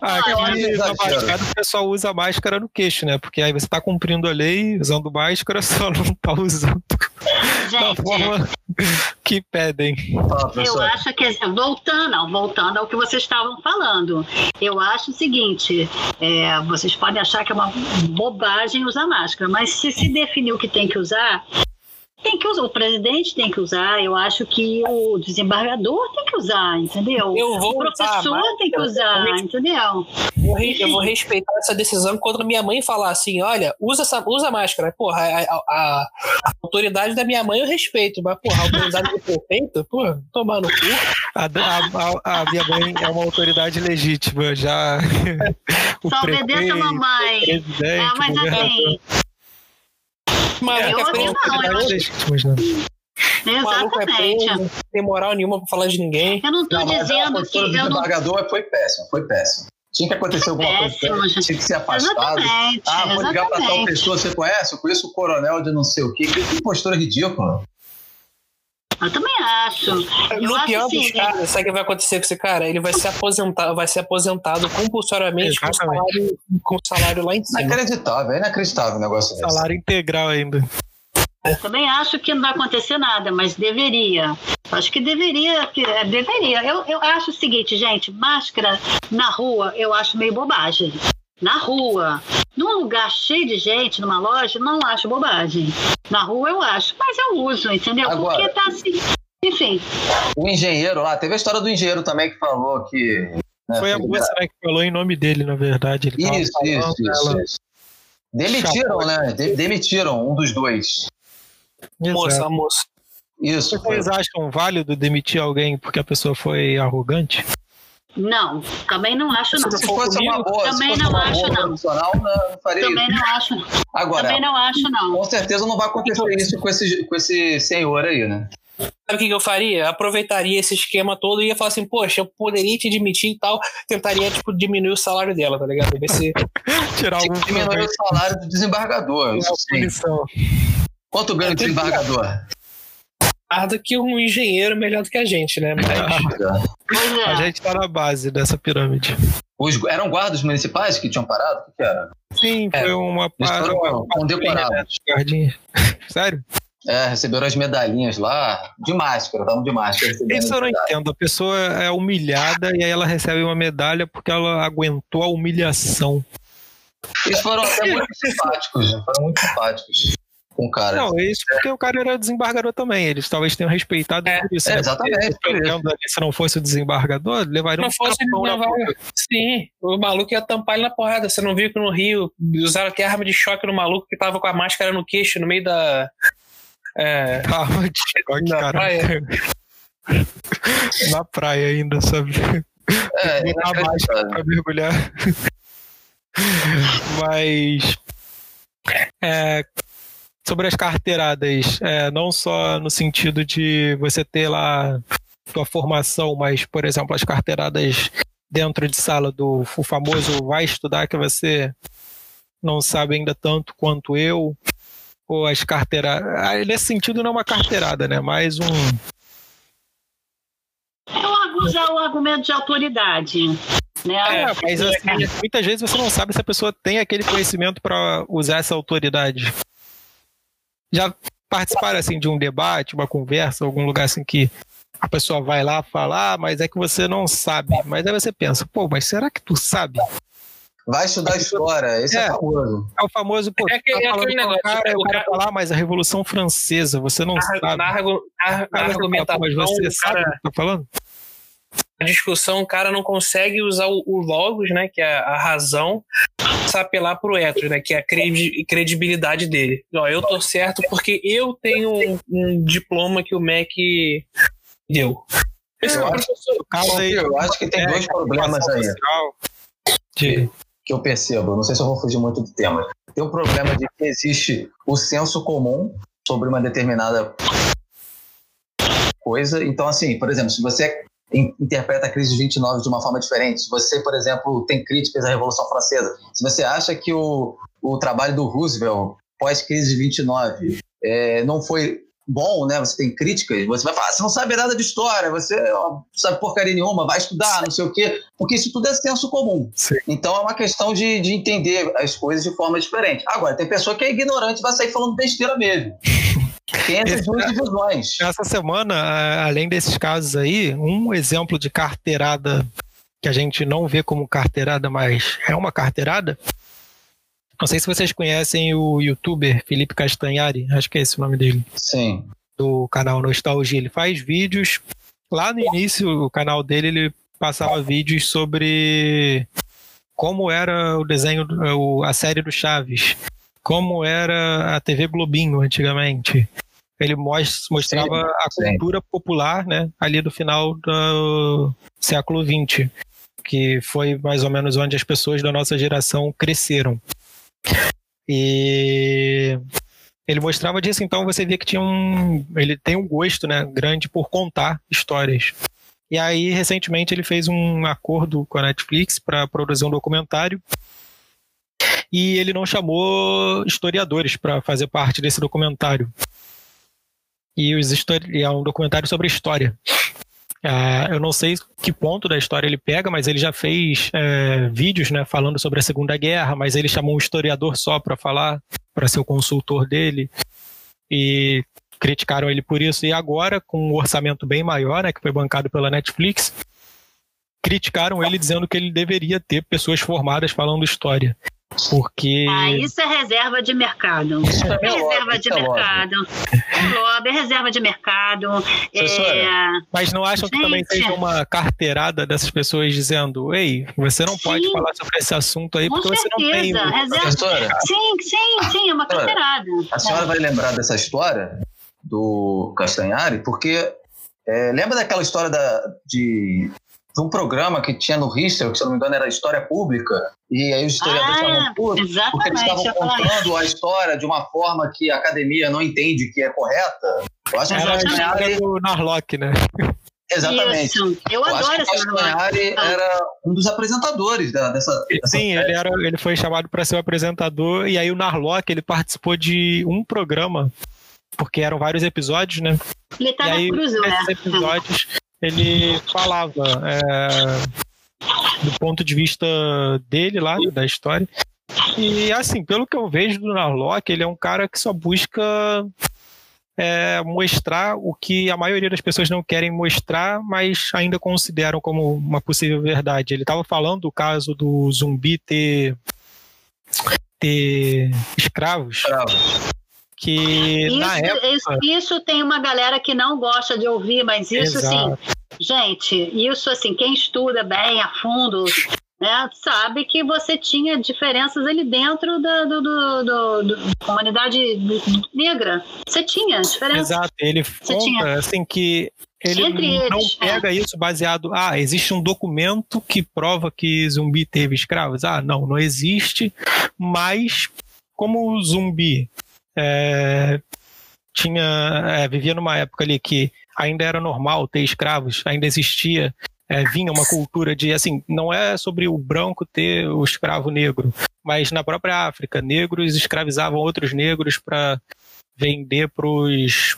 ah, aqui na exagero. Baixada o pessoal usa máscara no queixo, né? Porque aí você tá cumprindo a lei usando máscara, (laughs) só não tá usando da Gente, forma que pedem. Eu acho que, voltando, não, voltando ao que vocês estavam falando, eu acho o seguinte: é, vocês podem achar que é uma bobagem usar máscara, mas se se definiu que tem que usar, tem que usar. O presidente tem que usar, eu acho que o desembargador tem que usar, entendeu? Eu vou o usar professor tem que usar, entendeu? Eu vou re- eu vou respeitar essa decisão quando minha mãe falar assim: olha, usa, essa, usa máscara. Porra, a, a- a- a autoridade da minha mãe eu respeito, mas, porra, a autoridade do prefeito, porra, tomar no cu. A, a- a- a minha mãe é uma autoridade legítima, já. (laughs) o Só obedeça a prefeito, mamãe. o presidente, É, mas assim, Maluco é preso, acho- legítimas, né? maluco é exatamente. preso, não tem moral nenhuma pra falar de ninguém. Eu não tô Não, a dizendo que postura do eu não desembargador foi péssima, foi péssima. Tinha que acontecer alguma Péssimo, coisa, gente. tinha que ser afastado. Exatamente, Ah, vou ligar pra tal exatamente. pessoa, você conhece? Eu conheço o coronel de não sei o quê. Que postura ridícula. Eu também acho. Eu no acho pior assim, dos casos, sabe o que vai acontecer com esse cara? Ele vai ser aposentado, vai ser aposentado compulsoriamente com salário, com salário lá em cima. Inacreditável, é inacreditável o negócio desse. Salário integral ainda. Eu também acho que não vai acontecer nada, mas deveria. Acho que deveria, que é, deveria. Eu, eu acho o seguinte, gente, máscara na rua eu acho meio bobagem. Na rua, num lugar cheio de gente, numa loja, não acho bobagem. Na rua eu acho, mas eu uso, entendeu? Agora- Porque tá assim. Enfim, O engenheiro lá, teve a história do engenheiro também que falou que. né, Foi a moça né, que falou em nome dele, na verdade. Ele Isso, isso, isso, isso. Demitiram, Chapou. né? De- demitiram um dos dois. Exato. Moça, moça. Isso. Vocês acham válido demitir alguém porque a pessoa foi arrogante? Não, também não acho não. Se fosse uma boa, se Também fosse não uma acho, boa não. não, não faria Também isso. não acho. Agora, Também não acho, não. com certeza não vai acontecer isso com esse, com esse senhor aí, né? Sabe o que, que eu faria? Aproveitaria esse esquema todo e ia falar assim, poxa, eu poderia te demitir e tal. Tentaria, tipo, diminuir o salário dela, tá ligado? Ver se. (laughs) Tirar algum que diminuir o salário do desembargador. Isso sim. punição. Quanto ganha o desembargador? Mais do que um engenheiro melhor do que a gente, né? Mas (laughs) Pois é. A gente tá na base dessa pirâmide. Os, eram guardas municipais que tinham parado? O que, que era? Sim, É, foi uma Eles para foram condecorados. guardinha. (laughs) Sério? É, receberam as medalhinhas lá, de máscara, estavam de máscara. Isso eu não medalha. entendo. A pessoa é humilhada e aí ela recebe uma medalha porque ela aguentou a humilhação. Eles foram até muito simpáticos, né? foram muito simpáticos. Com o cara. Não, isso porque o cara era desembargador também. Eles talvez tenham respeitado É, por isso. é, né? exatamente, Porque, Se não fosse o desembargador, levaria um não fosse tapão na. Sim, o maluco ia tampar ele na porrada. Você não viu que no Rio usaram até arma de choque no maluco que tava com a máscara no queixo no meio da. É, Arma de choque, Na cara. Na praia ainda, sabe? É, botar a inacreditável. pra mergulhar. (laughs) Mas é, sobre as carteiradas, é, não só no sentido de você ter lá tua formação, mas, por exemplo, as carteiradas dentro de sala do o famoso vai estudar que você não sabe ainda tanto quanto eu, ou as carteiradas. ah, Nesse sentido, não é uma carteirada, né? Mais um. É o argu- já o argumento de autoridade. Né? É, mas assim, muitas vezes você não sabe se a pessoa tem aquele conhecimento para usar essa autoridade. Já participaram assim de um debate, uma conversa, algum lugar assim que a pessoa vai lá falar, ah, mas é que você não sabe. Mas aí você pensa, pô, mas será que tu sabe? Vai estudar história, esse é, É. famoso. É o famoso, pô, É tá aquele- é falando aquele negócio, cara, tipo, o cara cara- fala, ah, mas a Revolução Francesa, você não na, sabe. na, na- na pô, argumentação, mas você sabe o que tá falando? A discussão, o cara não consegue usar o, o logos, né, que é a razão, pra apelar pro ethos, né, que é a credi- credibilidade dele. Ó, eu tô certo porque eu tenho um, um diploma que o MEC deu. Esse Eu é o acho- caso aí, Eu acho que tem é, dois problemas aí de- que eu percebo. Não sei se eu vou fugir muito do tema. Tem um problema de que existe o senso comum sobre uma determinada coisa. Então, assim, por exemplo, se você interpreta a crise de 29 de uma forma diferente, se você, por exemplo, tem críticas à Revolução Francesa, se você acha que o, o trabalho do Roosevelt pós-crise de 29 é, não foi bom, né? Você tem críticas, você vai falar, "Ah, você não sabe nada de história, você não sabe porcaria nenhuma, vai estudar, não sei o quê, porque isso tudo é senso comum. Sim. Então é uma questão de, de entender as coisas de forma diferente. Agora, tem pessoa que é ignorante e vai sair falando besteira mesmo. Tem essas duas divisões. Essa semana, além desses casos aí, um exemplo de carteirada que a gente não vê como carteirada, mas é uma carteirada. Não sei se vocês conhecem o youtuber Felipe Castanhari, acho que é esse o nome dele, Sim. do canal Nostalgia. Ele faz vídeos. Lá no início, o canal dele, ele passava vídeos sobre como era o desenho, a série do Chaves, como era a TV Globinho antigamente. Ele mos- mostrava a sim. cultura popular, né, ali do final do século XX, que foi mais ou menos onde as pessoas da nossa geração cresceram. E ele mostrava disso, então você via que tinha um. Ele tem um gosto né, grande por contar histórias. E aí, recentemente, ele fez um acordo com a Netflix para produzir um documentário. E ele não chamou historiadores para fazer parte desse documentário. E os histori- é um documentário sobre história. Ah, eu não sei que ponto da história ele pega, mas ele já fez é, vídeos né, falando sobre a Segunda Guerra, mas ele chamou um historiador só para falar, para ser o consultor dele. E criticaram ele por isso. E agora, com um orçamento bem maior, né, que foi bancado pela Netflix, criticaram ele dizendo que ele deveria ter pessoas formadas falando história. Porque. Ah, isso é reserva de mercado. Isso É é reserva de é mercado. É lobby, é reserva de mercado. Professora, É... Mas não acham que também seja uma carteirada dessas pessoas dizendo: ei, você não pode Sim. falar sobre esse assunto aí Com porque você não tem. certeza. Reserva... Professora, Sim, sim, sim, é uma carteirada. a senhora vai lembrar dessa história do Castanhari, porque é, lembra daquela história da, de, de um programa que tinha no History, que se eu não me engano era História Pública, e aí os historiadores Ah, estavam putos, porque eles estavam contando a história de uma forma que a academia não entende que é correta. Eu acho que o Era. Castanhari, história do Narlock, né? exatamente. Isso. Eu Eu acho adoro que o negócio. Castanhari Ah. era um dos apresentadores da- dessa, dessa Sim, ele, era, ele foi chamado para ser o apresentador, e aí o Narlock ele participou de um programa, porque eram vários episódios, né? Ele tá e na aí, cruz, né? episódios, ele falava é, do ponto de vista dele lá, da história. E assim, pelo que eu vejo do Narlock, ele é um cara que só busca é, mostrar o que a maioria das pessoas não querem mostrar, mas ainda consideram como uma possível verdade. Ele estava falando do caso do zumbi ter, ter escravos, Bravo. Que Isso, na época... isso, tem uma galera que não gosta de ouvir, mas isso Exato. assim, gente, isso assim, quem estuda bem a fundo, né, sabe que você tinha diferenças ali dentro da do, do, do- do- da comunidade negra. Você tinha diferenças. Exato, ele Você conta tinha- assim que ele Entre não eles, é. pega isso baseado. Ah, existe um documento que prova que zumbi teve escravos. Ah, não, não existe. Mas como o zumbi é, tinha é, vivia numa época ali que ainda era normal ter escravos, ainda existia é, vinha uma cultura de assim, não é sobre o branco ter o escravo negro, mas na própria África, negros escravizavam outros negros para vender para os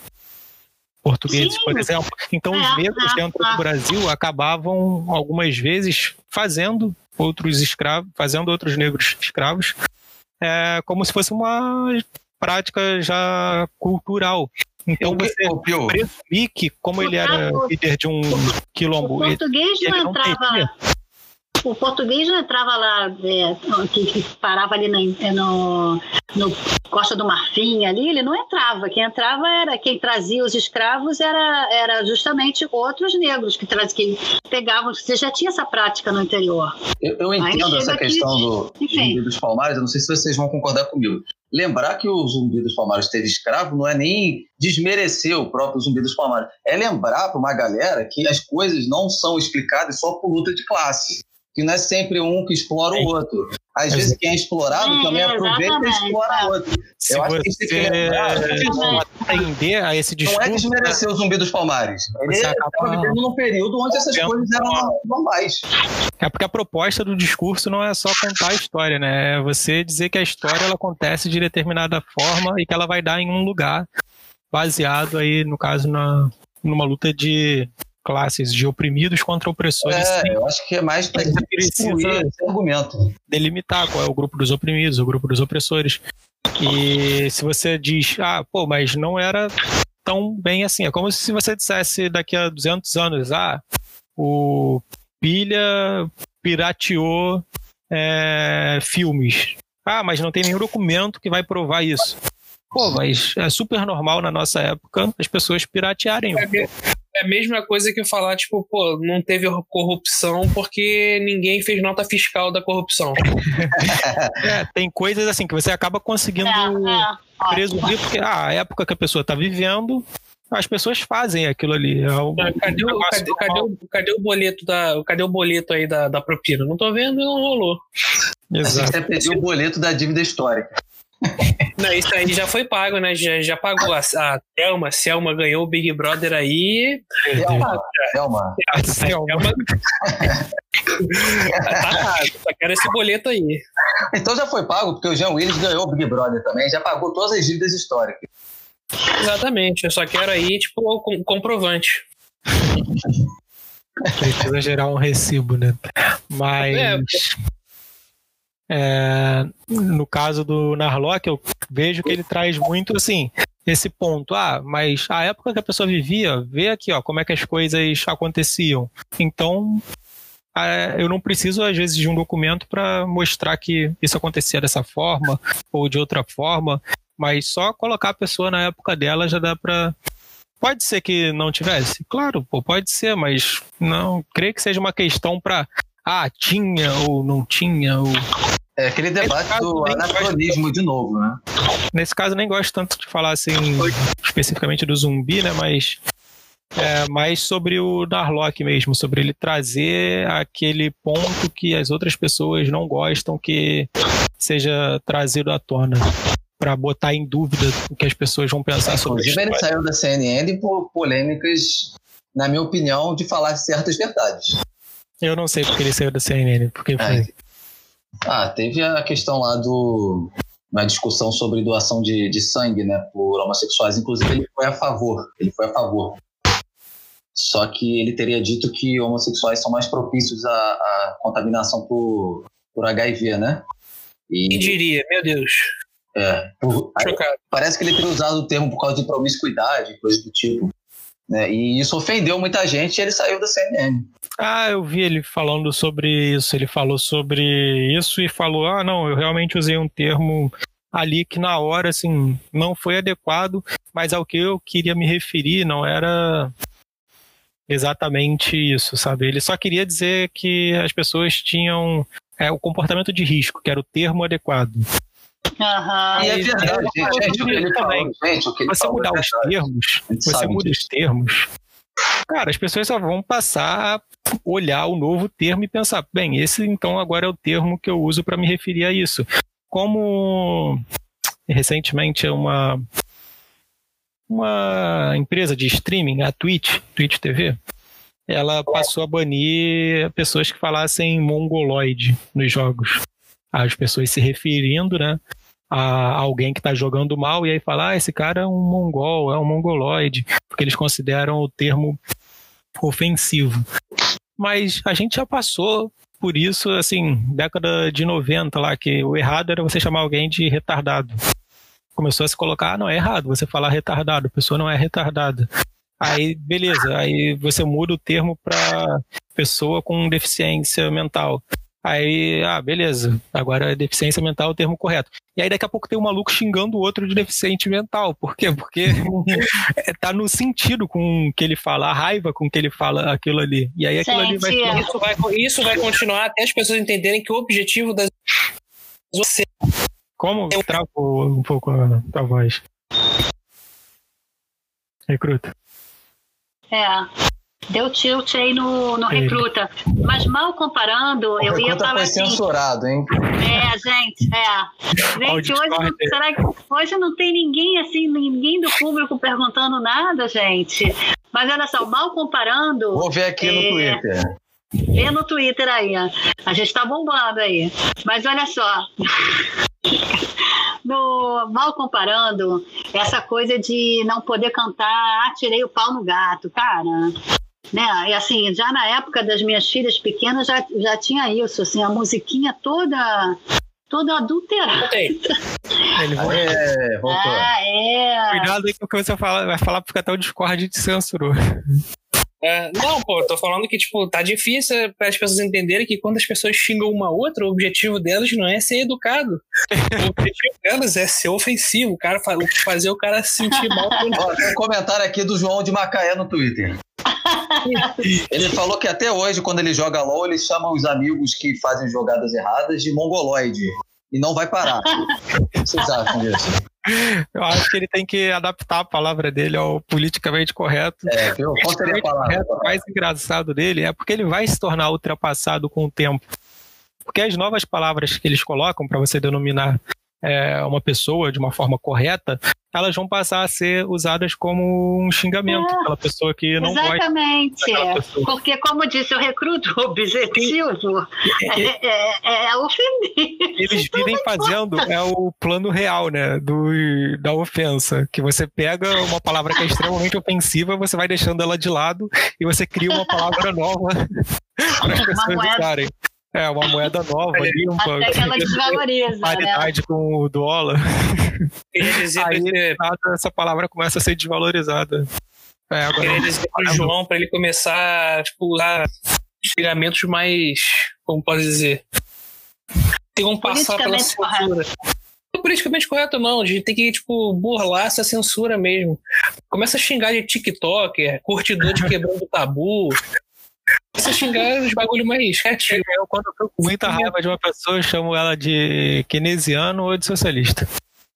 portugueses, Sim. por exemplo. Então, os É, negros é, dentro é. do Brasil acabavam algumas vezes fazendo outros escravos, fazendo outros negros escravos, é, como se fosse uma prática já cultural. Então, Eu, você presumir que, como ele era O- líder de um O quilombo, ele português ele não não entrava. teria. O português não entrava lá, é, que, que parava ali na- é, no, no Costa do Marfim ali, ele não entrava. Quem entrava era, quem trazia os escravos era, era justamente outros negros que, traz, que pegavam. Você já tinha essa prática no interior. eu, eu entendo essa questão do Enfim. zumbi dos palmares, eu não sei se vocês vão concordar comigo. Lembrar que o zumbi dos palmares teve escravo não é nem desmerecer o próprio zumbi dos palmares. É lembrar para uma galera que as coisas não são explicadas só por luta de classe. Que não é sempre um que explora o outro. Às Exato. vezes quem é explorado É, também aproveita e explora é. outro. Se Eu acho que tem que você lembrar, não atender a esse Não é discurso, desmerecer o zumbi dos palmares. Ele Você estava acaba- vivendo num período onde essas Vendo coisas eram normais. É porque a proposta do discurso não é só contar a história, né? É você dizer que a história ela acontece de determinada forma e que ela vai dar em um lugar baseado aí, no caso, na, numa luta de classes, de oprimidos contra opressores, É, eu acho que é mais para precisa- destruir esse argumento. delimitar qual é o grupo dos oprimidos, o grupo dos opressores. E se você diz, ah, pô, mas não era tão bem assim. É como se você dissesse daqui a 200 anos, ah, o Pilha pirateou é, filmes. Ah, mas não tem nenhum documento que vai provar isso. Pô, mas é super normal na nossa época as pessoas piratearem. É a mesma coisa que eu falar, tipo, pô, não teve corrupção porque ninguém fez nota fiscal da corrupção. (laughs) É, tem coisas assim que você acaba conseguindo É, é. presumir, porque ah, a época que a pessoa está vivendo, as pessoas fazem aquilo ali. É um Cadê o, cadê, o, cadê o boleto da, cadê o boleto aí da, da propina? Não tô vendo e não rolou. A gente Exato. até pediu o boleto da dívida histórica. (laughs) Não, isso aí já foi pago, né? Já, já pagou. A, a Thelma, Selma ganhou o Big Brother aí. Thelma, Thelma. A Selma. Thelma... (laughs) tá errado. Só quero esse boleto aí. Então já foi pago, porque o Jean Willis ganhou o Big Brother também, já pagou todas as dívidas históricas. Exatamente. Eu só quero aí, tipo, o com- comprovante. Precisa gerar um recibo, né? Mas. É. é, no caso do Narlock, eu vejo que ele traz muito assim. Esse ponto, ah, mas a época que a pessoa vivia, vê aqui, ó, como é que as coisas aconteciam. Então, eu não preciso, às vezes, de um documento para mostrar que isso acontecia dessa forma ou de outra forma, mas só colocar a pessoa na época dela já dá para Pode ser que não tivesse? Claro, pô, pode ser, mas não creio que seja uma questão para ah, tinha ou não tinha. Ou... É aquele debate caso, do anacronismo de novo, né? Nesse caso, nem gosto tanto de falar assim especificamente do zumbi, né? Mas é mais sobre o Narlock mesmo, sobre ele trazer aquele ponto que as outras pessoas não gostam que seja trazido à tona. Pra botar em dúvida o que as pessoas vão pensar sobre Inclusive, ele saiu da CNN por polêmicas, na minha opinião, de falar certas verdades. Eu não sei porque ele saiu da CNN, porque foi. Ai. Ah, teve a questão lá do. Uma discussão sobre doação de, de sangue, né, por homossexuais. Inclusive, ele foi a favor. Ele foi a favor. Só que ele teria dito que homossexuais são mais propícios à, à contaminação por, por HIV, né? Quem E, diria? Meu Deus. é, por- aí parece que ele teria usado o termo por causa de promiscuidade, coisa do tipo. Né? E isso ofendeu muita gente e ele saiu da CNN. Ah, eu vi ele falando sobre isso. Ele falou sobre isso e falou: ah, não, eu realmente usei um termo ali que na hora, assim, não foi adequado, mas ao que eu queria me referir não era exatamente isso, sabe? Ele só queria dizer que as pessoas tinham é, o comportamento de risco, que era o termo adequado. Aham. E é Mas, verdade, é, gente, gente, o que ele também. falou, gente, o que ele você mudar é os termos, você muda disso. os termos, cara, as pessoas só vão passar a olhar o novo termo e pensar, bem, esse então agora é o termo que eu uso para me referir a isso. Como recentemente uma uma empresa de streaming, a Twitch, Twitch TV, ela passou a banir pessoas que falassem mongoloide nos jogos. As pessoas se referindo, né, a alguém que está jogando mal e aí fala, ah, esse cara é um mongol, é um mongoloide, porque eles consideram o termo ofensivo. Mas a gente já passou por isso, assim, década de 90 lá, que o errado era você chamar alguém de retardado. Começou a se colocar, ah, não, é errado você falar retardado, a pessoa não é retardada. Aí, beleza, aí você muda o termo para pessoa com deficiência mental. Aí, ah, beleza, agora é deficiência mental é o termo correto. E aí daqui a pouco tem um maluco xingando o outro de deficiente mental. Por quê? Porque (laughs) é, tá no sentido com que ele fala, a raiva com que ele fala aquilo ali. E aí aquilo ali vai Gente, Isso vai, isso vai continuar até as pessoas entenderem que o objetivo das você Como travou um pouco a tua voz? Recruta. É. Deu tilt aí no, no recruta. Mas mal comparando, O eu ia recruta falar foi assim. censurado, hein? É, gente, é. Gente, hoje, não- será que hoje não tem ninguém assim, ninguém do público perguntando nada, gente? Mas olha só, mal comparando, Vou ver aqui no É. Twitter. vê no Twitter aí, ó. a gente tá bombando aí. Mas olha só. (laughs) No, mal comparando, essa coisa de não poder cantar, ah, tirei o pau no gato, cara. Né? E assim, já na época das minhas filhas pequenas já, já tinha isso, assim, a musiquinha toda toda adulterada. Ele vai... É, voltou. Ah, é. Cuidado aí com o que você fala, vai falar porque até o Discord te censurou. É, não, pô, eu tô falando que, tipo, tá difícil para as pessoas entenderem que quando as pessoas xingam uma outra, o objetivo delas não é ser educado. O objetivo delas é ser ofensivo, o cara fa- fazer o cara se sentir mal. Ó, tem um comentário aqui do João de Macaé no Twitter. Ele falou que até hoje, quando ele joga LOL, ele chama os amigos que fazem jogadas erradas de mongoloide. E não vai parar. (laughs) O que vocês acham disso? Eu acho que ele tem que adaptar a palavra dele ao politicamente correto. É, viu? Qual seria a palavra? O mais engraçado dele é porque ele vai se tornar ultrapassado com o tempo. Porque as novas palavras que eles colocam para você denominar é, uma pessoa de uma forma correta, elas vão passar a ser usadas como um xingamento É. pela pessoa que não gosta Exatamente. daquela pessoa. Porque, como disse o recruto, o objetivo é, é, é ofender. Eles virem fazendo é o plano real, né? Do, da ofensa. Que você pega uma palavra que é extremamente ofensiva, você vai deixando ela de lado e você cria uma palavra nova (laughs) (laughs) para as pessoas usarem. É, uma moeda nova, limpa, Até que ela desvaloriza, né? paridade com o dólar. Aí nada, essa palavra começa a ser desvalorizada. É, agora, queria dizer pro João pra ele começar tipo, usar xingamentos mais. Como posso dizer? Tem como passar pela censura. Não é politicamente correto, não. A gente tem que, tipo, burlar essa censura mesmo. Começa a xingar de TikToker, curtidor de (laughs) quebrando tabu. A xingar os bagulho mais criativo. eu, quando eu fico com muita raiva de uma pessoa, eu chamo ela de keynesiano ou de socialista.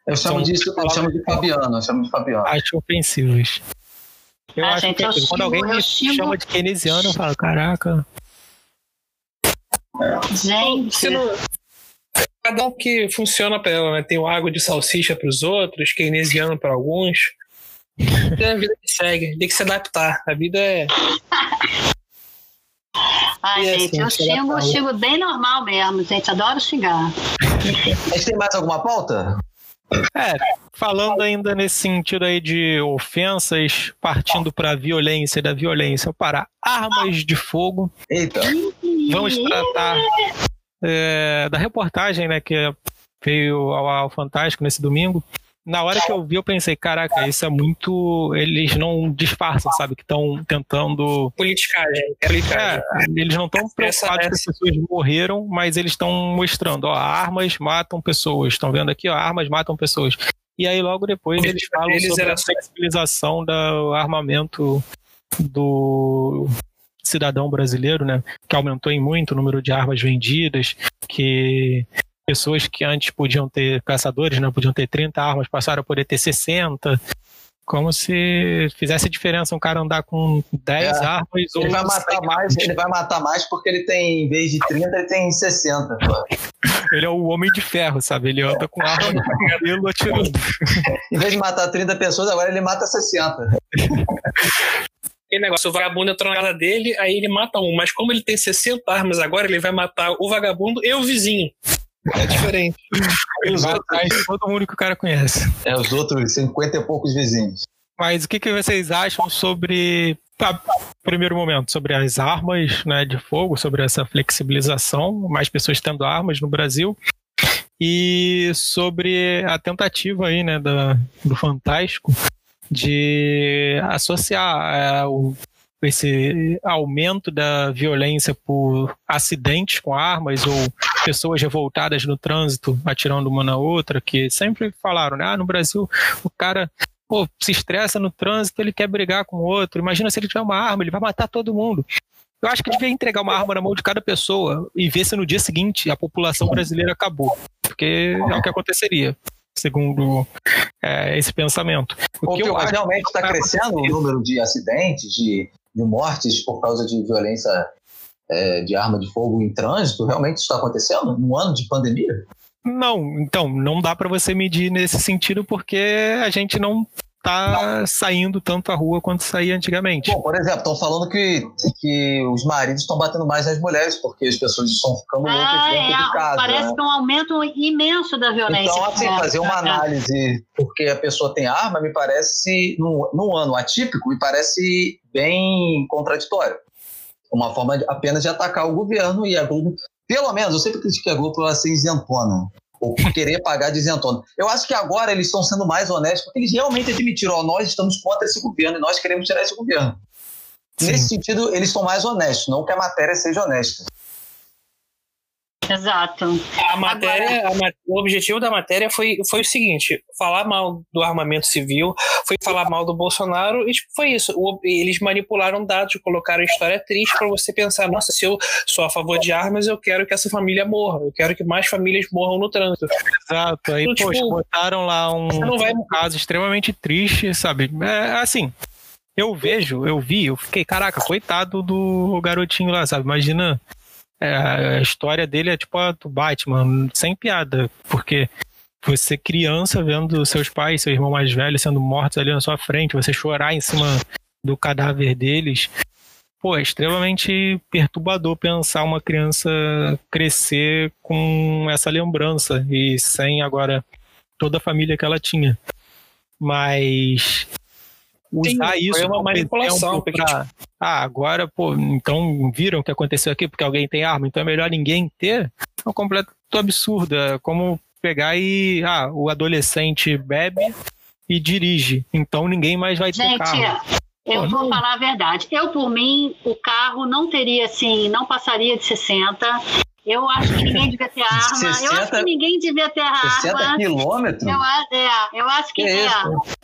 Eu chamo, disso, eu chamo de Fabiano, eu chamo de Fabiano. Acho ofensivos. Eu Ah, acho gente, eu ofensivo. Quando xingo- alguém me xingo- chama de keynesiano, eu falo, caraca. Gente, Você não- Cada um que funciona pra ela, né? Tem o água de salsicha pros outros, keynesiano pra alguns. (laughs) É a vida que segue, tem que se adaptar. A vida é. (laughs) ai, E gente, assim, eu xingo, que- xingo bem normal mesmo, gente. Adoro xingar. A gente tem mais alguma pauta? É, falando ainda nesse sentido aí de ofensas, partindo para violência, da violência para armas de fogo, Eita. vamos tratar é, da reportagem né, que veio ao, ao Fantástico nesse domingo, na hora que eu vi, eu pensei, caraca, isso é muito. Eles não disfarçam, sabe? Que estão tentando. Politicagem. É politicagem. É, eles não estão preocupados que as pessoas morreram, mas eles estão mostrando, ó, armas matam pessoas. Estão vendo aqui, ó, armas matam pessoas. E aí logo depois eles falam eles sobre a flexibilização do armamento do cidadão brasileiro, né? Que aumentou em muito o número de armas vendidas, que pessoas que antes podiam ter caçadores, né, podiam ter 30 armas, passaram a poder ter 60. Como se fizesse diferença um cara andar com 10 é. armas ele ou vai matar mais, ele vai matar mais porque ele tem, em vez de 30, ele tem 60. Pô. Ele é o homem de ferro, sabe? Ele anda com arma no (laughs) cabelo atirando. em vez de matar 30 pessoas, agora ele mata 60. aquele negócio, o vagabundo entrou na casa dele, aí ele mata um. Mas como ele tem 60 armas agora, ele vai matar o vagabundo e o vizinho. É diferente. Atrás de todo mundo que o cara conhece. É, os outros 50 e poucos vizinhos. Mas o que, que vocês acham sobre. Tá, primeiro momento, sobre as armas né, de fogo, sobre essa flexibilização, mais pessoas tendo armas no Brasil. E sobre a tentativa aí, né, da, do Fantástico de associar é, o esse aumento da violência por acidentes com armas ou pessoas revoltadas no trânsito atirando uma na outra, que sempre falaram, né? Ah, no Brasil o cara pô, se estressa no trânsito, ele quer brigar com o outro. Imagina se ele tiver uma arma, ele vai matar todo mundo. Eu acho que devia entregar uma arma na mão de cada pessoa e ver se no dia seguinte a população brasileira acabou. Porque é o que aconteceria segundo é, esse pensamento. O, que eu acho realmente está crescendo o número de acidentes, de de mortes por causa de violência é, de arma de fogo em trânsito, realmente está acontecendo num ano de pandemia? Não, então, não dá para você medir nesse sentido porque a gente não tá saindo tanto à rua quanto saía antigamente. Bom, por exemplo, estão falando que, que os maridos estão batendo mais nas mulheres, porque as pessoas estão ficando loucas ah, dentro é, de casa. Parece né? que é um aumento imenso da violência. Então, assim, fazer uma análise porque a pessoa tem arma, me parece, num, num ano atípico, me parece bem contraditório. Uma forma de, apenas de atacar o governo e a Globo. Pelo menos, eu sempre critiquei a Globo por ela ser isentona ou querer pagar de isentona. Eu acho que agora eles estão sendo mais honestos, porque eles realmente admitiram, ó, nós estamos contra esse governo e nós queremos tirar esse governo. Sim. Nesse sentido, eles são mais honestos, não que a matéria seja honesta. Exato. A matéria, Agora... a, o objetivo da matéria foi, foi o seguinte: falar mal do armamento civil, foi falar mal do Bolsonaro, e tipo, foi isso. O, eles manipularam dados, colocaram história triste para você pensar: nossa, se eu sou a favor de armas, eu quero que essa família morra, eu quero que mais famílias morram no trânsito. Exato. Aí, então, poxa, tipo, botaram lá um, vai... um caso extremamente triste, sabe? É assim eu vejo, eu vi, eu fiquei, caraca, coitado do garotinho lá, sabe? Imagina é, a história dele é tipo a do Batman, sem piada, porque você criança vendo seus pais, seu irmão mais velho sendo mortos ali na sua frente, você chorar em cima do cadáver deles, pô, é extremamente perturbador pensar uma criança crescer com essa lembrança e sem agora toda a família que ela tinha. Mas usar Sim, isso foi uma manipulação pra, pra, ah, agora, pô, então viram o que aconteceu aqui porque alguém tem arma, então é melhor ninguém ter? É um completo absurdo. É como pegar e ah, o adolescente bebe e dirige, então ninguém mais vai Gente, ter carro. Eu Pô, vou não... falar a verdade. Eu, por mim, o carro não teria assim, não passaria de 60. Eu acho que ninguém devia ter arma. 60, eu acho que ninguém devia ter arma. 60 quilômetros? Eu, é, eu acho que, que é,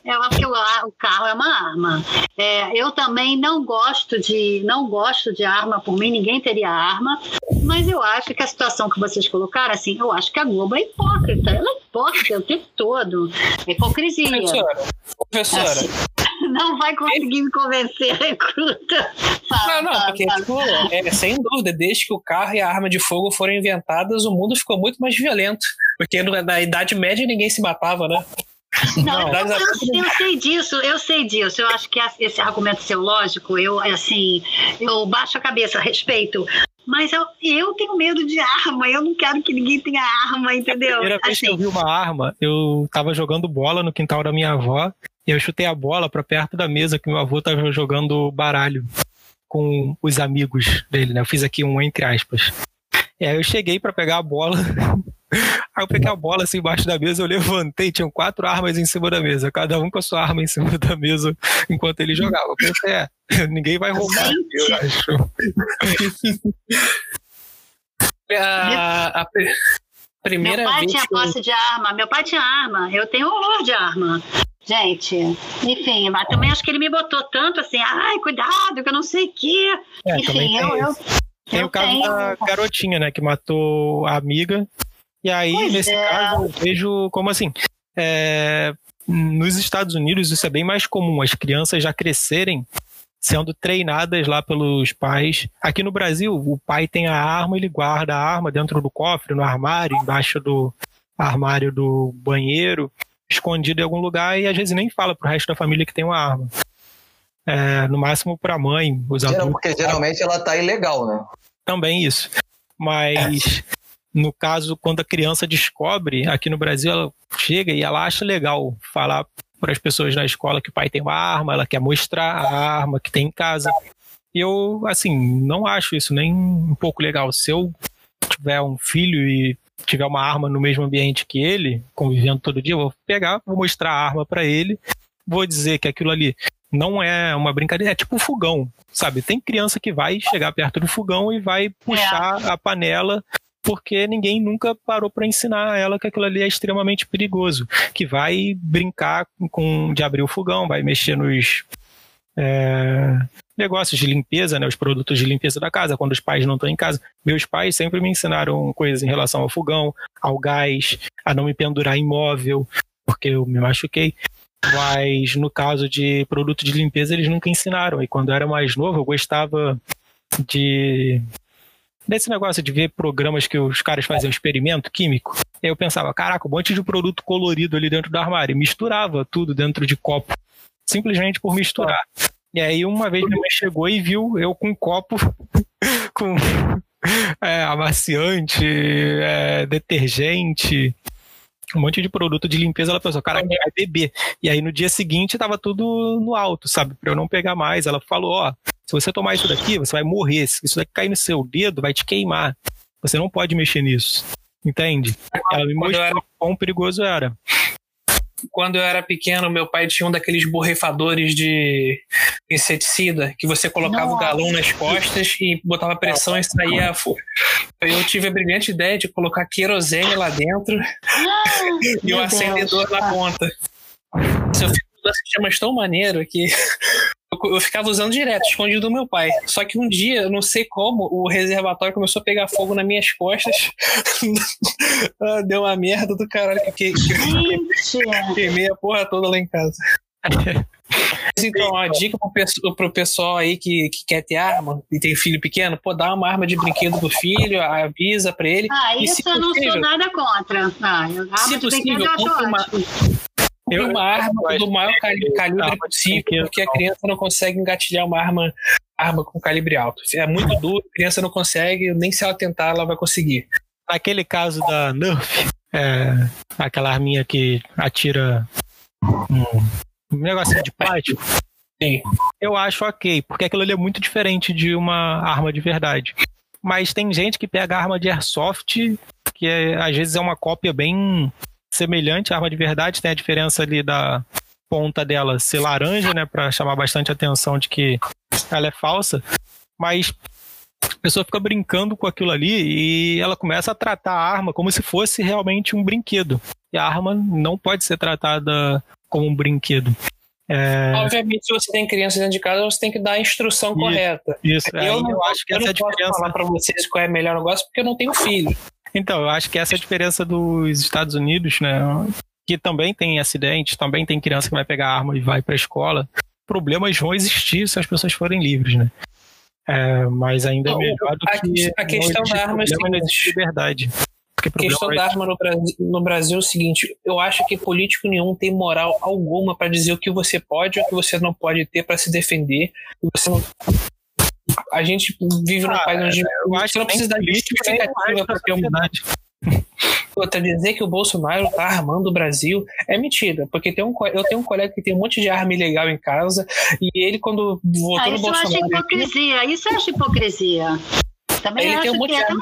eu acho que o, o, carro é uma arma. É, eu também não gosto de não gosto de arma. Por mim, ninguém teria arma. Mas eu acho que a situação que vocês colocaram, assim, eu acho que a Globo é hipócrita. Ela é hipócrita o tempo todo. É hipocrisia. Professora, professora. Assim, não vai conseguir me convencer, recruta. Fala, não, não, porque, tipo, é, sem dúvida, desde que o carro e a arma de fogo foram inventadas, o mundo ficou muito mais violento. Porque na Idade Média ninguém se matava, né? Não, não eu, eu, eu, sei disso, eu sei disso. Eu acho que esse argumento seu lógico, eu assim, eu baixo a cabeça, respeito. Mas eu, eu tenho medo de arma, eu não quero que ninguém tenha arma, entendeu? A primeira vez que eu assim. vi uma arma, eu tava jogando bola no quintal da minha avó e eu chutei a bola para perto da mesa que meu avô tava jogando baralho com os amigos dele, né? Eu fiz aqui um entre aspas. E aí eu cheguei para pegar a bola, (laughs) Aí eu peguei a bola assim embaixo da mesa, eu levantei, tinham quatro armas em cima da mesa, cada um com a sua arma em cima da mesa enquanto ele jogava. Eu pensei, é, (laughs) ninguém vai roubar, eu acho. (laughs) a, a primeira meu pai vez tinha eu- posse de arma, meu pai tinha arma, eu tenho horror de arma. Gente, enfim, mas também acho que ele me botou tanto assim, ai, cuidado, que eu não sei o quê. É, enfim, eu. Tem eu o caso tenho- da garotinha, né, que matou a amiga. E aí, Pois nesse é. caso, eu vejo como assim. é, nos Estados Unidos, isso é bem mais comum, as crianças já crescerem sendo treinadas lá pelos pais. Aqui no Brasil, o pai tem a arma, ele guarda a arma dentro do cofre, no armário, embaixo do armário do banheiro, escondido em algum lugar, e às vezes nem fala pro resto da família que tem uma arma. É, no máximo pra mãe, os Geral- adultos. porque geralmente ela tá ilegal, né? Também isso. Mas no caso, quando a criança descobre, aqui no Brasil, ela chega e ela acha legal falar para as pessoas na escola que o pai tem uma arma, ela quer mostrar a arma que tem em casa. Eu, assim, não acho isso nem um pouco legal. Se eu tiver um filho e tiver uma arma no mesmo ambiente que ele, convivendo todo dia, eu vou pegar, vou mostrar a arma para ele, vou dizer que aquilo ali não é uma brincadeira, é tipo um fogão, sabe? Tem criança que vai chegar perto do fogão e vai puxar a panela porque ninguém nunca parou para ensinar ela que aquilo ali é extremamente perigoso, que vai brincar com de abrir o fogão, vai mexer nos é, negócios de limpeza, né, os produtos de limpeza da casa, quando os pais não estão em casa. Meus pais sempre me ensinaram coisas em relação ao fogão, ao gás, a não me pendurar em móvel, porque eu me machuquei. Mas no caso de produto de limpeza, eles nunca ensinaram. E quando eu era mais novo, eu gostava de. desse negócio de ver programas que os caras faziam experimento químico. Eu pensava, caraca, um monte de produto colorido ali dentro do armário. Misturava tudo dentro de copo. Simplesmente por misturar. E aí uma vez minha mãe chegou e viu eu com um copo (laughs) com é, amaciante, é, detergente, um monte de produto de limpeza. Ela pensou, cara, vai beber. E aí no dia seguinte tava tudo no alto, sabe? Pra eu não pegar mais. Ela falou, ó, se você tomar isso daqui, você vai morrer. Se isso daqui cair no seu dedo, vai te queimar. Você não pode mexer nisso. Entende? Ela me mostrou era- quão perigoso era. Quando eu era pequeno, meu pai tinha um daqueles borrifadores de inseticida que você colocava o Nossa. galão nas costas e botava pressão e saía. Eu tive a brilhante ideia de colocar querosene lá dentro (laughs) e o acendedor Deus. na ponta. Isso eu fiz um chamas tão maneiro que eu, eu ficava usando direto, escondido do meu pai. Só que um dia, eu não sei como, o reservatório começou a pegar fogo nas minhas costas. (laughs) Ah, Deu uma merda do caralho que, que, que queimei a porra toda lá em casa. (laughs) Então, uma dica pro, pesso- pro pessoal aí que, que quer ter arma e tem filho pequeno, pô, dá uma arma de brinquedo pro filho, avisa pra ele. ah, isso eu não possível- sou nada contra. Ah, eu- arma Se possível, compre uma- Eu- uma arma do maior calibre possível, porque a criança não consegue engatilhar uma arma, arma com calibre alto. É muito duro, a criança não consegue, nem se ela tentar, ela vai conseguir. Naquele caso da Nerf, é, aquela arminha que atira um, um negocinho de plástico, Sim. eu acho ok, porque aquilo ali é muito diferente de uma arma de verdade. Mas tem gente que pega arma de airsoft, que é- às vezes é uma cópia bem semelhante à arma de verdade, tem a diferença ali da ponta dela ser laranja, né, para chamar bastante atenção de que ela é falsa, mas a pessoa fica brincando com aquilo ali e ela começa a tratar a arma como se fosse realmente um brinquedo. E a arma não pode ser tratada como um brinquedo. É, Obviamente, se você tem criança dentro de casa, você tem que dar a instrução Isso. correta. isso, eu não, eu acho que eu essa é não a posso diferença. falar pra vocês qual é o melhor negócio, porque eu não tenho filho. Então, eu acho que essa é a diferença dos Estados Unidos, né? Que também tem acidentes, também tem criança que vai pegar arma e vai pra escola. Problemas vão existir se as pessoas forem livres, né? É, mas ainda é melhor do a- que. a questão da arma é problema, existe liberdade. Porque A questão da arma no Brasil, no Brasil é o seguinte: eu acho que político nenhum tem moral alguma pra dizer o que você pode ou o que você não pode ter pra se defender. Você não... A gente vive num Ah, país onde eu acho você não precisa dar justificativa da ter um. (laughs) Outra, dizer que o Bolsonaro tá armando o Brasil é mentira, porque tem um, eu tenho um colega que tem um monte de arma ilegal em casa e ele, quando votou Ah, no isso eu acho Bolsonaro. hipocrisia. Isso eu acho hipocrisia. Também Ele acho tem um que de é, arma.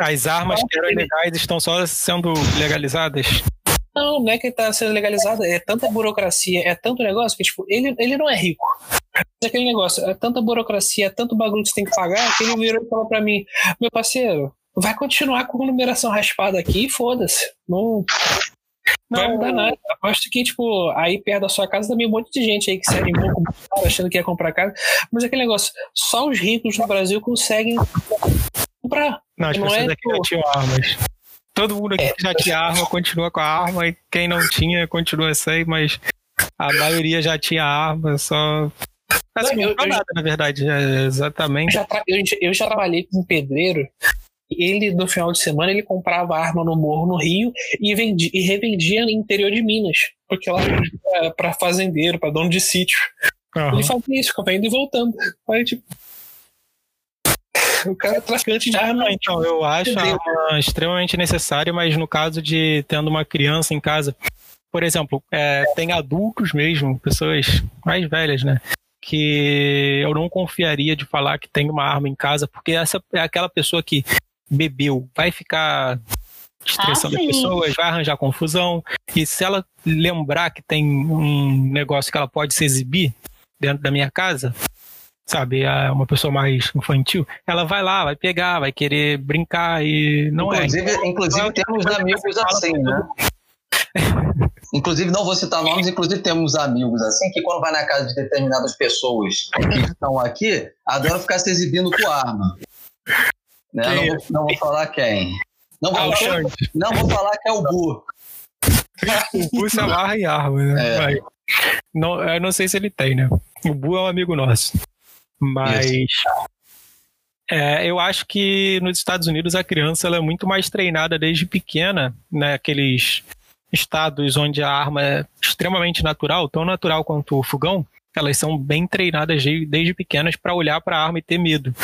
As armas que eram ilegais estão só sendo legalizadas. Não, não é que ele tá sendo legalizado, é tanta burocracia, é tanto negócio que, tipo, ele, ele não é rico. Mas aquele negócio, é tanta burocracia, é tanto bagulho que você tem que pagar, que ele virou e falou pra mim, meu parceiro, vai continuar com a numeração raspada aqui e foda-se. Não, não vai mudar nada. Aposto que, tipo, aí perto da sua casa também um monte de gente aí que segue um pouco achando que ia comprar casa. Mas aquele negócio, só os ricos no Brasil conseguem comprar. Não, as Não pessoas é, aqui já pô. tinham armas. Todo mundo aqui É, já tinha arma continua com a arma e quem não tinha continua sem, mas a maioria já tinha arma, só. Assim, Não, eu- não eu- nada, na verdade. É Eu exatamente. já, tra- eu, já- eu trabalhei com um pedreiro. Ele, no final de semana, ele comprava arma no morro no Rio e, vendia, e revendia no interior de Minas. Porque lá era pra fazendeiro, pra dono de sítio. Aham. Ele fazia isso, ficava indo e voltando. Aí, tipo. O cara é traficante de arma. Ah, Então, eu acho a arma extremamente necessária, mas no caso de tendo uma criança em casa, por exemplo, é, tem adultos mesmo, pessoas mais velhas, né? Que eu não confiaria de falar que tem uma arma em casa, porque essa é aquela pessoa que bebeu, vai ficar estressando Ah, as pessoas, vai arranjar confusão. E se ela lembrar que tem um negócio que ela pode se exibir dentro da minha casa, sabe, é uma pessoa mais infantil, ela vai lá, vai pegar, vai querer brincar e não é. inclusive, inclusive temos amigos assim, né? (laughs) Inclusive, não vou citar nomes, inclusive temos amigos assim que quando vai na casa de determinadas pessoas que estão aqui, adoram ficar se exibindo com arma. Né? Não, vou, não vou falar quem. Não vou, Xande. não vou falar que é o Bu. O Bu se amarra em arma, né? É. Não, eu não sei se ele tem, né? O Bu é um amigo nosso. Mas é, eu acho que nos Estados Unidos a criança ela é muito mais treinada desde pequena, né? Aqueles estados onde a arma é extremamente natural, tão natural quanto o fogão, elas são bem treinadas de- desde pequenas para olhar para a arma e ter medo.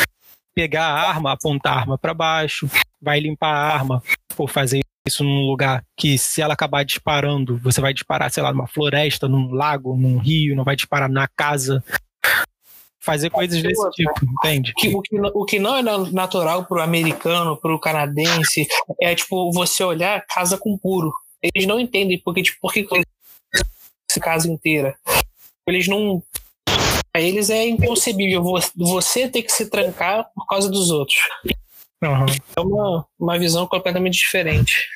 Pegar a arma, apontar a arma para baixo, vai limpar a arma, ou fazer isso num lugar que se ela acabar disparando, você vai disparar, sei lá, numa floresta, num lago, num rio, não vai disparar na casa. Fazer coisas desse tipo, entende? O, que, o que não é na- natural pro americano, pro canadense, é tipo você olhar casa com puro. Eles não entendem porque, tipo, por que essa casa inteira. Eles não. Pra eles é inconcebível vo- você ter que se trancar por causa dos outros. Aham. É uma, uma visão completamente diferente.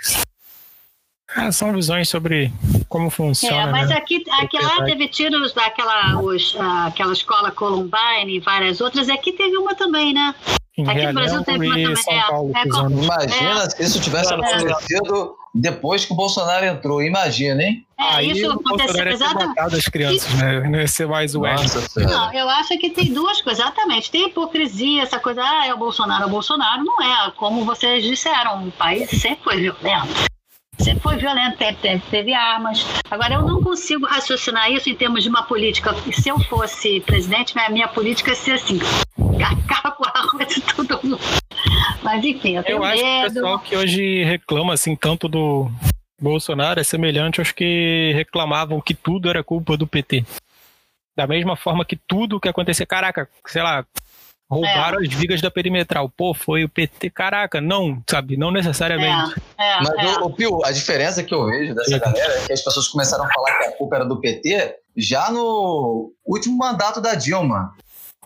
Ah, são visões sobre como É, funciona. mas né? aqui, aqui lá teve tiros daquela os, aquela escola Columbine e várias outras. Aqui teve uma também, né? Em aqui no Brasil teve uma e também, São é, Paulo, é. Imagina se isso tivesse É. acontecido depois que o Bolsonaro entrou. Imagina, hein? É, Aí isso aconteceu exatamente. as crianças, né? Não ia ser mais o. Nossa. Não, eu acho que tem duas coisas, exatamente. Tem hipocrisia, essa coisa, ah, é o Bolsonaro, é o Bolsonaro. Não é, como vocês disseram, o país sempre foi violento. Sempre foi violento, teve, teve, teve armas. Agora, eu não consigo raciocinar isso em termos de uma política. Se eu fosse presidente, a minha política ia ser assim: (laughs) acabar com a arma de todo mundo. Mas, enfim, eu tenho Eu acho que o medo. pessoal que hoje reclama assim tanto do Bolsonaro é semelhante aos que reclamavam que tudo era culpa do PT. Da mesma forma que tudo que acontecia, caraca, sei lá, roubaram É. as vigas da perimetral. Pô, foi o PT, caraca, não, sabe, não necessariamente. É, é, Mas, é. o, Pio, a diferença que eu vejo dessa galera é que as pessoas começaram a falar que a culpa era do PT já no último mandato da Dilma.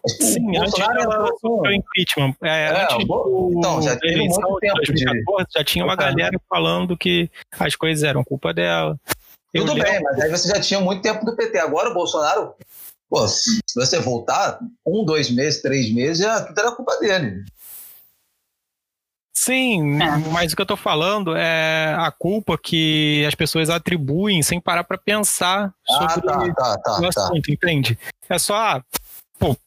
Sim, o antes Bolsonaro sofrer o impeachment. É, É, antes do- então, já teve eleição muito de tempo de- 2014, já tinha uma galera falando que as coisas eram culpa dela. Eu Tudo lembro- bem, mas aí você já tinha muito tempo do PT. Agora o Bolsonaro, pô, se você voltar um, dois meses, três meses, já tudo era culpa dele. Sim, É. mas o que eu tô falando é a culpa que as pessoas atribuem sem parar pra pensar Ah, sobre tá, tá, tá, o tá. assunto, entende? É só, ah,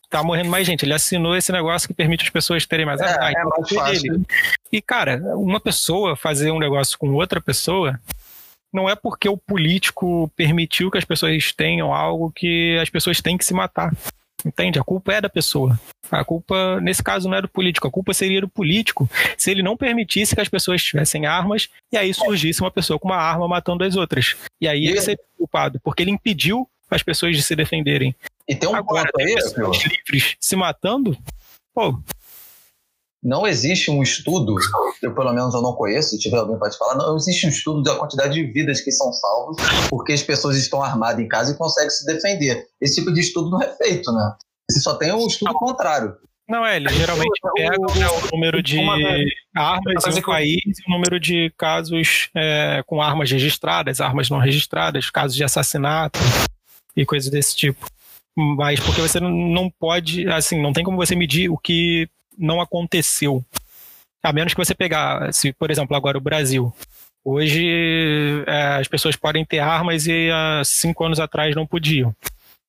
tá morrendo mais gente. Ele assinou esse negócio que permite as pessoas terem mais É, ah, é então mais foi fácil. dele. E, cara, uma pessoa fazer um negócio com outra pessoa não é porque o político permitiu que as pessoas tenham algo que as pessoas têm que se matar. Entende? A culpa é da pessoa. A culpa, nesse caso, não é do político. A culpa seria do político se ele não permitisse que as pessoas tivessem armas e aí surgisse uma pessoa com uma arma matando as outras. E aí ele seria culpado, porque ele impediu as pessoas de se defenderem. E tem um Agora, ponto aí, livres se matando, pô, não existe um estudo, eu pelo menos eu não conheço, se tiver alguém pode falar, não existe um estudo da quantidade de vidas que são salvas porque as pessoas estão armadas em casa e conseguem se defender. Esse tipo de estudo não é feito, né? Você só tem um estudo contrário. Não, é, eles geralmente pegam né, o número de armas em um país e o número de casos é, com armas registradas, armas não registradas, casos de assassinato e coisas desse tipo. Mas porque você não pode, assim, não tem como você medir o que não aconteceu. A menos que você pegar, se, por exemplo, agora o Brasil. Hoje é, as pessoas podem ter armas e há cinco anos atrás não podiam.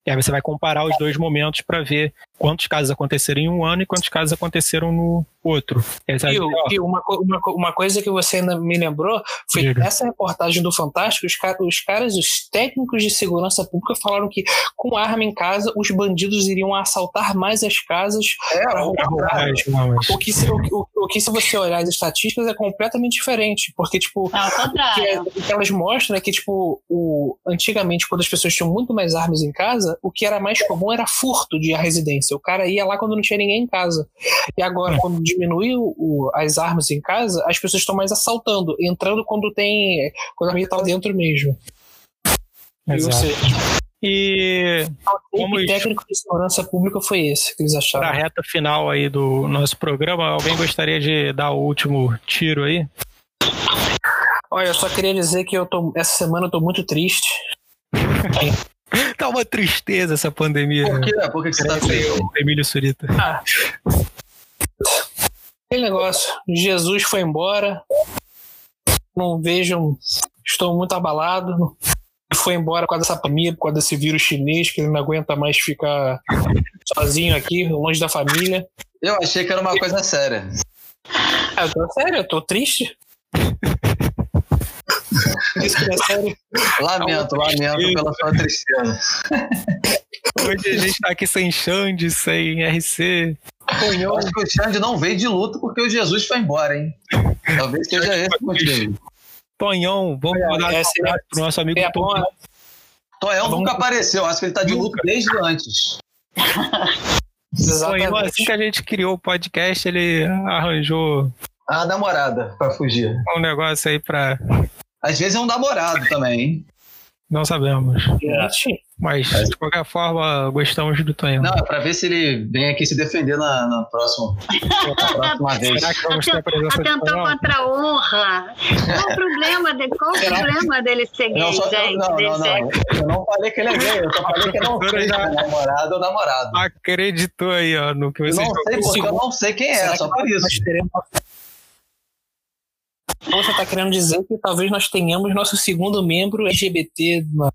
E aí você vai comparar os dois momentos para ver quantos casos aconteceram em um ano e quantos casos aconteceram no outro. E, uma, uma, uma, coisa que você me lembrou foi Diga. que nessa reportagem do Fantástico, os, car os caras, os técnicos de segurança pública falaram que com arma em casa, os bandidos iriam assaltar mais as casas é, para roubar. O que, se, o, o, o, que se você olhar as estatísticas é completamente diferente, porque tipo, é, o que elas mostram é que tipo, o, antigamente quando as pessoas tinham muito mais armas em casa, o que era mais comum era furto de residência. O cara ia lá quando não tinha ninguém em casa. E agora, é. quando diminuiu o, as armas em casa, as pessoas estão mais assaltando, entrando quando tem. quando a arma tá dentro mesmo. Exato. E como o técnico de segurança pública foi esse que eles acharam. Para a reta final aí do nosso programa, alguém gostaria de dar o último tiro aí? Olha, eu só queria dizer que eu tô, essa semana eu tô muito triste. (laughs) tá uma tristeza essa pandemia. Por quê? Por que, que você tá triste? Emílio Surita. Ah. Aquele negócio, Jesus foi embora, não vejo, estou muito abalado, foi embora por causa dessa pandemia, por causa desse vírus chinês, que ele não aguenta mais ficar sozinho aqui, longe da família. Eu achei que era uma coisa séria. Ah, eu tô sério, eu tô triste. (laughs) Isso que é sério. Lamento, lamento pela sua tristeza. Hoje a gente tá aqui sem Xande, sem RC. Eu acho que o Xande não veio de luto porque o Jesus foi embora, hein? Talvez seja esse o motivo. Tonhão, vamos mandar é, um é, pro nosso amigo é Tonhão. Tonhão nunca apareceu, acho que ele tá de luto desde antes. Tonhão, assim que a gente criou o podcast, ele arranjou. A namorada pra fugir. Um negócio aí pra. Às vezes é um namorado também, hein? Não sabemos. É. Mas, de qualquer forma, gostamos do Tonhão. Não, é pra ver se ele vem aqui se defender na, na, próxima, na próxima vez. Será que vamos ter a presença Atentou contra a honra. Qual o problema, de, qual o problema dele ser gay, não, só, gente? Não, não, não. Eu não falei que ele é gay, eu só falei que não sei já... namorado ou namorado. Acreditou aí, ó, no que você Não sei, porque eu não sei quem é, Será só por isso. Então você está querendo dizer que talvez nós tenhamos nosso segundo membro LGBT no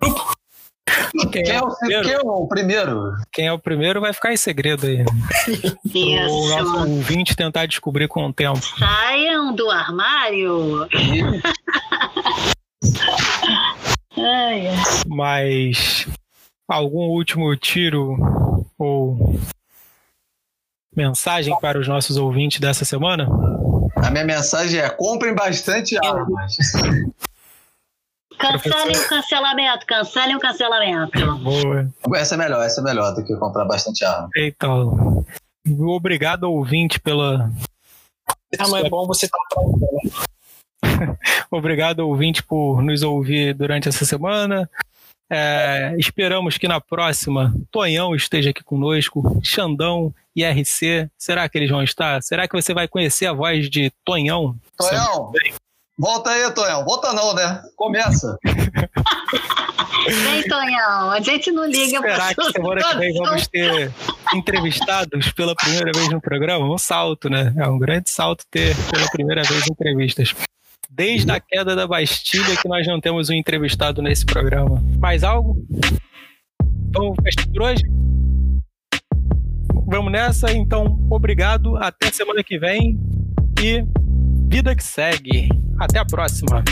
grupo? Quem, quem, é, o, quem, é, o, primeiro? Quem é o primeiro vai ficar em segredo aí. Isso. O nosso ouvinte tentar descobrir com o tempo. Saiam do armário. Mas algum último tiro ou mensagem para os nossos ouvintes dessa semana? A minha mensagem é: comprem bastante armas. Cancelem o cancelamento, cancelem o cancelamento. Boa. Essa é melhor, essa é melhor do que comprar bastante arma. Então, obrigado ouvinte pela. Ah, mas é bom você estar tá né? (laughs) Obrigado ouvinte por nos ouvir durante essa semana. É, esperamos que na próxima Tonhão esteja aqui conosco, Xandão e RC. Será que eles vão estar? Será que você vai conhecer a voz de Tonhão? Tonhão, volta aí, Tonhão. Volta não, né? Começa. Vem, Tonhão, a gente não liga Será que semana que vem vamos ter entrevistados pela primeira vez no programa? Um salto, né? É um grande salto ter pela primeira vez entrevistas desde a queda da Bastilha que nós não temos um entrevistado nesse programa. Mais algo? Vamos fechar por hoje? Vamos nessa, então, obrigado, até semana que vem e vida que segue. Até a próxima.